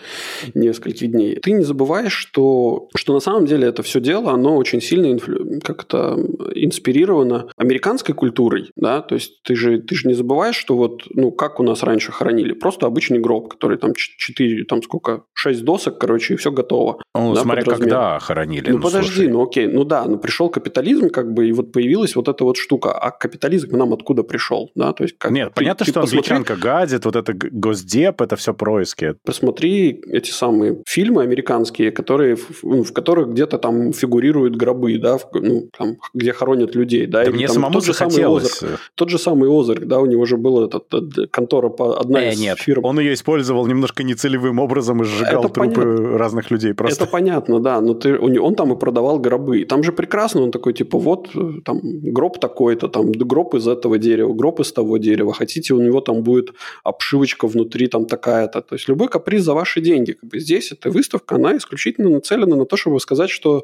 нескольких дней. Ты не забываешь, что, что на самом деле это все дело, оно очень сильно инфлю... как-то инспирировано американской культурой, да, то есть ты же, ты же не забываешь, что вот, ну, как у нас раньше хоронили, просто обычный гроб, который там 4, там сколько, 6 досок, короче, и все готово. Ну, да, смотря когда хоронили. Ну, ну подожди, слушай. ну окей, ну да, ну пришел капитализм, как бы, и вот появилась вот эта вот штука. А капитализм к нам откуда пришел, да, то есть как Нет, ты, понятно, ты что посмотри... англичанка гадит, вот это госдеп, это все происки. Посмотри эти самые фильмы американские, которые, ну, в которых где-то там фигурируют гробы, да, в, ну, там, где хоронят людей, да. да мне там, самому тот же хотелось. Озарк, тот же самый Озарк, да, у него же была этот, этот, контора, по, одна э, из нет, фирм. он ее использовал немножко нецелевым образом и сжигал это трупы понятно. разных людей просто. Это понятно, да, но ты, он там и продавал гробы. Там же прекрасно, он такой, типа, вот, там, гроб такой-то, там, гроб из этого дерева, гроб из того дерева. Хотите, у него там будет обшивочка внутри там такая-то. То есть любой каприз за ваши деньги. Как бы здесь эта выставка, она исключительно нацелена на то, чтобы сказать, что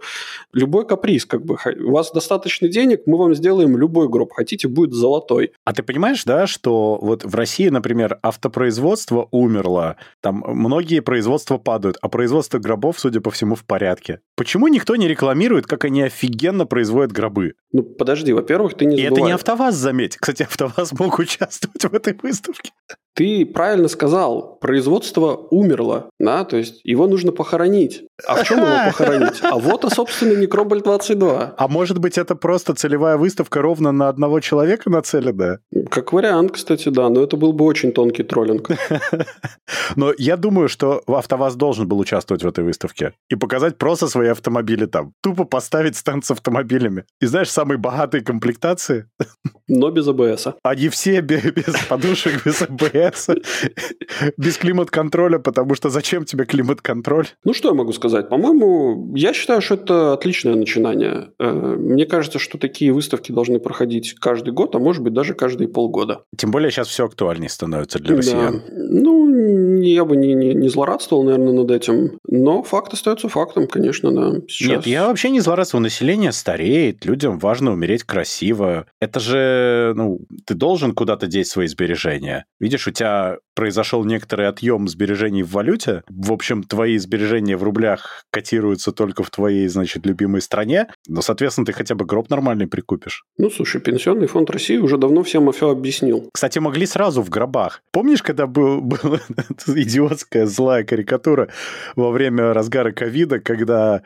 любой каприз, как бы, у вас достаточно денег, мы вам сделаем любой гроб. Хотите, будет золотой. А ты понимаешь, да, что вот в России, например, автопроизводство умерло, там многие производства падают, а производство гробов, судя по всему, в порядке. Почему никто не рекламирует, как они офигенно производят гробы? Ну, подожди, во-первых, ты не И это не АвтоВАЗ, заметь. Кстати, АвтоВАЗ мог участвовать в этой выставке. Ты правильно сказал, производство умерло, да, то есть его нужно похоронить. А в чем его [LAUGHS] похоронить? А вот, а, собственно, Некроболь 22. А может быть, это просто целевая выставка ровно на одного человека нацелена? Как вариант, кстати, да, но это был бы очень тонкий троллинг. [LAUGHS] Но я думаю, что АвтоВАЗ должен был участвовать в этой выставке и показать просто свои автомобили там. Тупо поставить стенд с автомобилями. И знаешь, самые богатые комплектации? [LAUGHS] Но без АБС. Они все [LAUGHS] без подушек, без АБС. Без климат-контроля, потому что зачем тебе климат-контроль? Ну, что я могу сказать? По-моему, я считаю, что это отличное начинание. Э, мне кажется, что такие выставки должны проходить каждый год, а может быть даже каждые полгода. Тем более сейчас все актуальнее становится для россиян. Да. Ну, я бы не, не, не злорадствовал, наверное, над этим. Но факт остается фактом, конечно, да. Сейчас... Нет, я вообще не злорадствую. Население стареет, людям важно умереть красиво. Это же, ну, ты должен куда-то деть свои сбережения. Видишь, у тебя произошел некоторый отъем сбережений в валюте, в общем, твои сбережения в рублях котируются только в твоей, значит, любимой стране, но, соответственно, ты хотя бы гроб нормальный прикупишь. Ну, слушай, Пенсионный фонд России уже давно всем все объяснил. Кстати, могли сразу в гробах. Помнишь, когда был, [LAUGHS] была идиотская злая карикатура во время разгара ковида, когда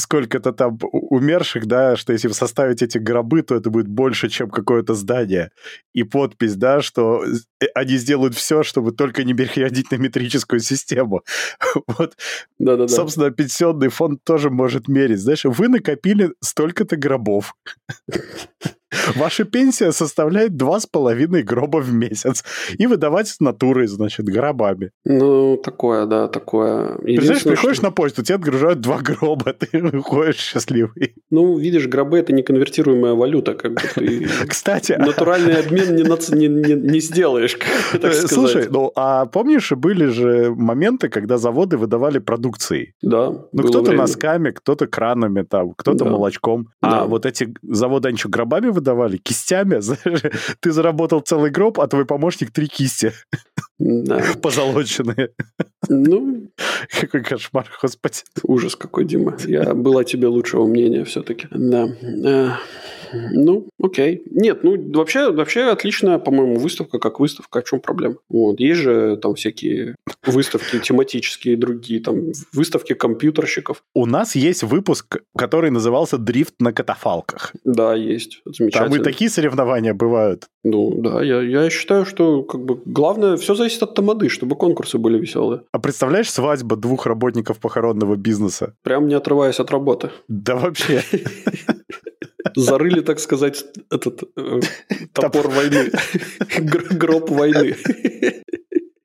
сколько-то там умерших, да, что если составить эти гробы, то это будет больше, чем какое-то здание. И подпись, да, что э, они сделают все, чтобы только не переходить на метрическую систему. [LAUGHS] Вот, Да-да-да. собственно, пенсионный фонд тоже может мерить. Знаешь, вы накопили столько-то гробов. Ваша пенсия составляет два с половиной гроба в месяц. И выдавать с натурой, значит, гробами. Ну, такое, да, такое. Представляешь, приходишь что... на почту, тебе отгружают два гроба, [LAUGHS] ты выходишь счастливый. Ну, видишь, гробы — это неконвертируемая валюта, как бы ты... [LAUGHS] Кстати... Натуральный обмен не, не, не, не сделаешь, [LAUGHS] так сказать. Слушай, ну, а помнишь, были же моменты, когда заводы выдавали продукцией? Да, Ну, кто-то носками, кто-то кранами, там, кто-то да. молочком. А да. А вот эти заводы, они что, гробами выдавали? Кистями? [LAUGHS] Ты заработал целый гроб, а твой помощник три кисти. Да. [LAUGHS] Позолоченные. Ну... Какой кошмар, господи. Ужас какой, Дима. Я была тебе лучшего мнения все-таки. Да. Ну, окей. Нет, ну, вообще, вообще отличная, по-моему, выставка как выставка. О чем проблема? Вот. Есть же там всякие выставки тематические другие, там выставки компьютерщиков. У нас есть выпуск, который назывался «Дрифт на катафалках». Да, есть. Замечательно. Там и такие соревнования бывают. Ну, да. Я, я считаю, что как бы главное, все зависит от тамады, чтобы конкурсы были веселые. А представляешь свадьба двух работников похоронного бизнеса? Прям не отрываясь от работы. Да вообще. [LAUGHS] Зарыли, так сказать, этот э, топор войны. Гроб войны.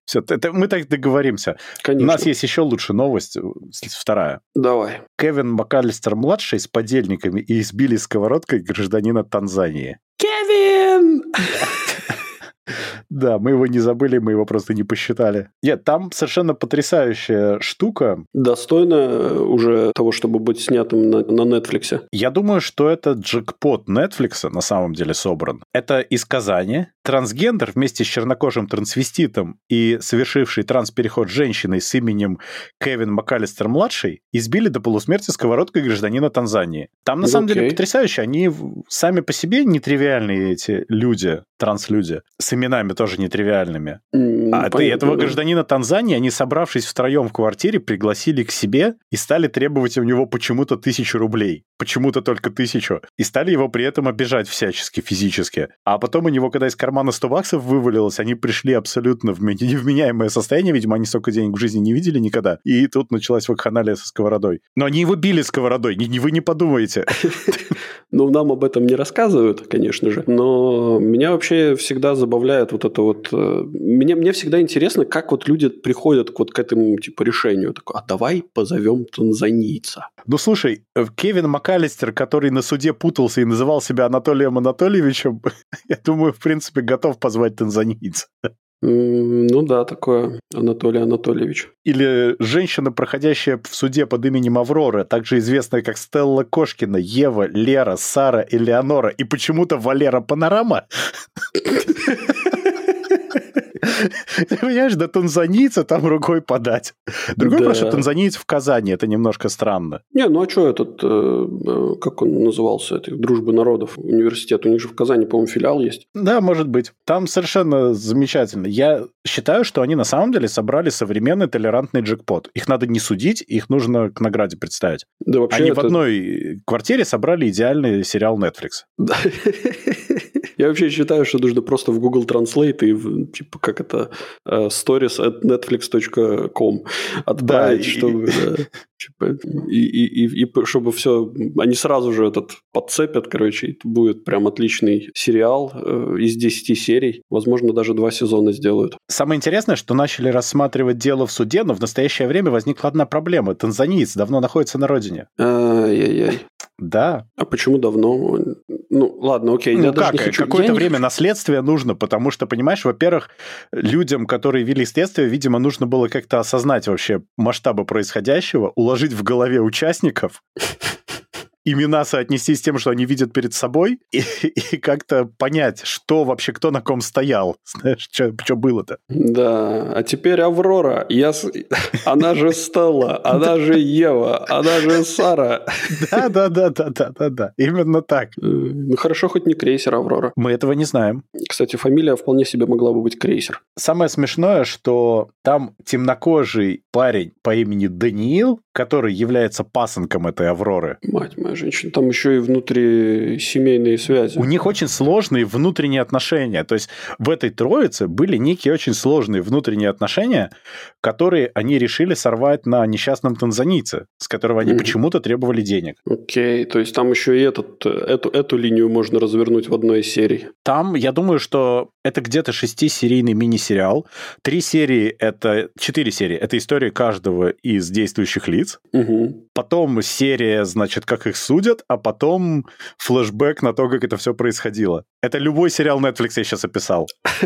Все, это, мы так договоримся. Конечно. У нас есть еще лучшая новость, вторая. Давай. Кевин МакАлистер-младший с подельниками и избили сковородкой гражданина Танзании. Кевин! Да, мы его не забыли, мы его просто не посчитали. Нет, там совершенно потрясающая штука. Достойно э, уже того, чтобы быть снятым на, на Netflix. Я думаю, что это джекпот Netflix на самом деле собран. Это из Казани. Трансгендер вместе с чернокожим трансвеститом и совершивший транспереход женщиной с именем Кевин МакАлистер-младший избили до полусмерти сковородкой гражданина Танзании. Там на okay. самом деле потрясающе. Они сами по себе нетривиальные эти люди, транслюди, с именами тоже тоже нетривиальными. Mm, а ты этого гражданина Танзании, они, собравшись втроем в квартире, пригласили к себе и стали требовать у него почему-то тысячу рублей. Почему-то только тысячу. И стали его при этом обижать всячески, физически. А потом у него, когда из кармана 100 баксов вывалилось, они пришли абсолютно в невменяемое [LAUGHS] состояние, видимо, они столько денег в жизни не видели никогда. И тут началась вакханалия со сковородой. Но они его били сковородой, не, вы не подумайте. [LAUGHS] [LAUGHS] Ну, нам об этом не рассказывают, конечно же. Но меня вообще всегда забавляет вот это вот... Э, мне, мне всегда интересно, как вот люди приходят вот к этому типа решению. Такой, а давай позовем танзанийца. Ну, слушай, э, Кевин МакАлистер, который на суде путался и называл себя Анатолием Анатольевичем, [LAUGHS] я думаю, в принципе, готов позвать танзанийца. Ну да, такое Анатолий Анатольевич. Или женщина, проходящая в суде под именем Аврора, также известная как Стелла Кошкина, Ева, Лера, Сара, Элеонора и почему-то Валера Панорама. [LAUGHS] Ты понимаешь, до танзанийца там рукой подать. Другой да. просто танзанийц в Казани, это немножко странно. Не, ну а что этот, э, э, как он назывался, это Дружбы народов университет, у них же в Казани, по-моему, филиал есть. Да, может быть. Там совершенно замечательно. Я считаю, что они на самом деле собрали современный толерантный джекпот. Их надо не судить, их нужно к награде представить. Да, вообще они это... в одной квартире собрали идеальный сериал Netflix. [LAUGHS] Я вообще считаю, что нужно просто в Google Translate и типа как это uh, stories at netflix.com отправить, да, чтобы... И... Да. Типа, и, и, и, и чтобы все, они сразу же этот подцепят, короче, и будет прям отличный сериал э, из 10 серий, возможно, даже два сезона сделают. Самое интересное, что начали рассматривать дело в суде, но в настоящее время возникла одна проблема. Танзаниец давно находится на родине. Ай-яй-яй. Да. А почему давно? Ну, ладно, окей. Ну, как? Какое-то время наследствие нужно, потому что, понимаешь, во-первых, людям, которые вели следствие, видимо, нужно было как-то осознать вообще масштабы происходящего, уложить в голове участников имена соотнести с тем, что они видят перед собой, и, и как-то понять, что вообще, кто на ком стоял. [LAUGHS] Знаешь, что было-то. Да, а теперь Аврора. Я... [LAUGHS] Она же Стелла, она же Ева, она же Сара. Да-да-да-да-да-да, именно так. Э, ну хорошо, хоть не крейсер Аврора. Мы этого не знаем. Кстати, фамилия вполне себе могла бы быть крейсер. Самое смешное, что там темнокожий парень по имени Даниил, который является пасынком этой Авроры. Мать моя женщина, там еще и внутри семейные связи. У них очень сложные внутренние отношения. То есть в этой троице были некие очень сложные внутренние отношения, которые они решили сорвать на несчастном танзанийце, с которого они mm-hmm. почему-то требовали денег. Окей, okay. то есть там еще и этот, эту, эту линию можно развернуть в одной из серий. Там, я думаю, что это где-то шестисерийный мини-сериал. Три серии — это... Четыре серии — это история каждого из действующих лиц. Угу. Потом серия, значит, как их судят, а потом флешбэк на то, как это все происходило. Это любой сериал Netflix я сейчас описал. [LAUGHS]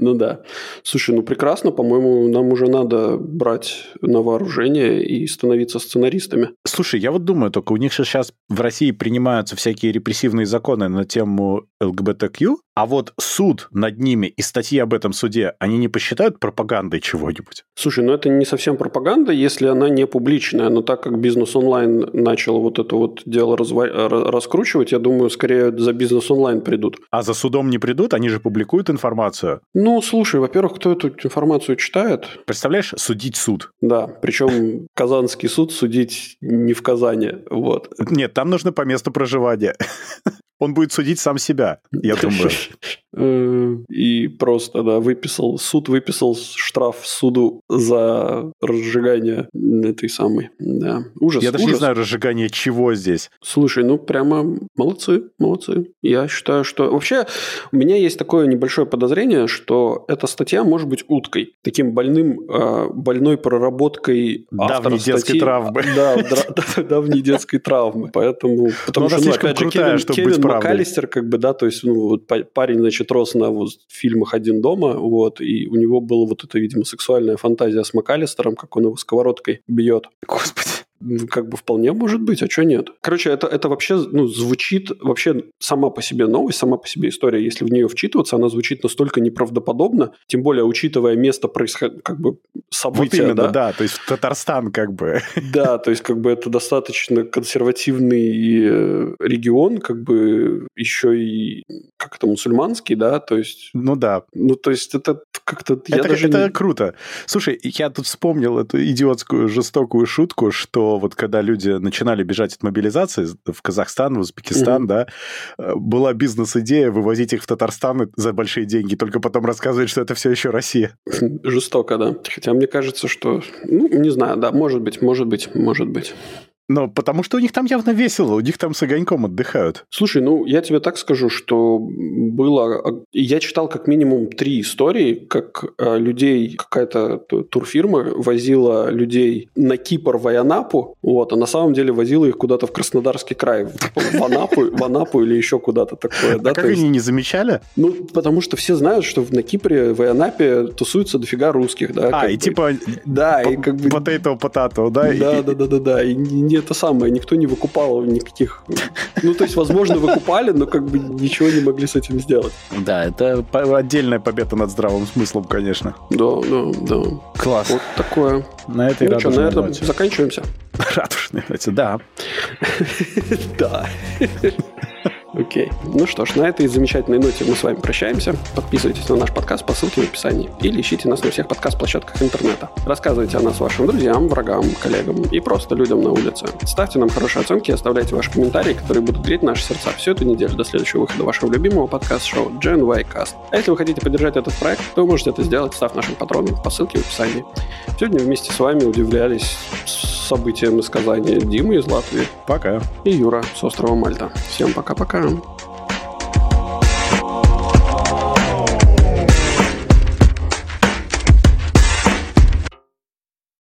Ну да. Слушай, ну прекрасно, по-моему, нам уже надо брать на вооружение и становиться сценаристами. Слушай, я вот думаю, только у них сейчас в России принимаются всякие репрессивные законы на тему ЛГБТQ, а вот суд над ними и статьи об этом суде, они не посчитают пропагандой чего-нибудь? Слушай, ну это не совсем пропаганда, если она не публичная, но так как бизнес онлайн начал вот это вот дело разва... раскручивать, я думаю, скорее за бизнес онлайн придут. А за судом не придут? Они же публикуют информацию. Ну, слушай, во-первых, кто эту информацию читает? Представляешь, судить суд. Да, причем Казанский суд судить не в Казани, вот. Нет, там нужно по месту проживания. [LAUGHS] Он будет судить сам себя, я думаю. Э, и просто, да, выписал, суд выписал штраф суду за разжигание этой самой, да, ужас. Я даже ужас. не знаю, разжигание чего здесь. Слушай, ну прямо молодцы, молодцы. Я считаю, что... Вообще, у меня есть такое небольшое подозрение, что эта статья может быть уткой, таким больным, а, больной проработкой Давней детской травмы. [LAUGHS] Да, давней детской травмы. Поэтому... Потому что, ну, опять же, Кевин МакАлистер, как бы, да, то есть, ну, вот парень, значит, рос на вот, фильмах «Один дома», вот, и у него была вот эта, видимо, сексуальная фантазия с МакАлистером, как он его сковородкой бьет. Господи. Как бы вполне может быть, а что нет? Короче, это, это вообще ну, звучит, вообще сама по себе новость, сама по себе история, если в нее вчитываться, она звучит настолько неправдоподобно, тем более учитывая место происход... как бы события. Вот именно, да? да, то есть Татарстан как бы. [LAUGHS] Да, то есть как бы это достаточно консервативный э, регион, как бы еще и как это мусульманский, да, то есть. Ну да. Ну то есть это как-то. Это, это не... круто. Слушай, я тут вспомнил эту идиотскую жестокую шутку, что вот когда люди начинали бежать от мобилизации в Казахстан, в Узбекистан, угу. да, э, была бизнес-идея вывозить их в Татарстан за большие деньги, только потом рассказывать, что это все еще Россия. Жестоко, да. Хотя мне кажется, что, ну, не знаю, да, может быть, может быть, может быть. Но потому что у них там явно весело, у них там с огоньком отдыхают. Слушай, ну я тебе так скажу, что было... Я читал как минимум три истории, как э, людей, какая-то турфирма возила людей на Кипр в Айанапу, вот, а на самом деле возила их куда-то в Краснодарский край, в Анапу, в Анапу или еще куда-то такое. А да? как они не замечали? Ну, потому что все знают, что на Кипре, в Айанапе тусуются дофига русских, да. А, и типа... Да, и как бы... Potato, да? Да, да, да, да, да. И не это самое, никто не выкупал никаких... Ну, то есть, возможно, выкупали, но как бы ничего не могли с этим сделать. Да, это отдельная победа над здравым смыслом, конечно. Да, да, да. Класс. Вот такое. На этой ну что, на этом ноте. заканчиваемся. [LAUGHS] Радужной ноте, да. [LAUGHS] Да. Окей. Ну что ж, на этой замечательной ноте мы с вами прощаемся. Подписывайтесь на наш подкаст по ссылке в описании или ищите нас на всех подкаст-площадках интернета. Рассказывайте о нас вашим друзьям, врагам, коллегам и просто людям на улице. Ставьте нам хорошие оценки и оставляйте ваши комментарии, которые будут греть наши сердца всю эту неделю до следующего выхода вашего любимого подкаст-шоу Gen Y Cast. А если вы хотите поддержать этот проект, то вы можете это сделать, став нашим патроном по ссылке в описании. Сегодня вместе с вами удивлялись событиям из Казани Димы из Латвии. Пока. И Юра с острова Мальта. Всем пока-пока. tomorrow.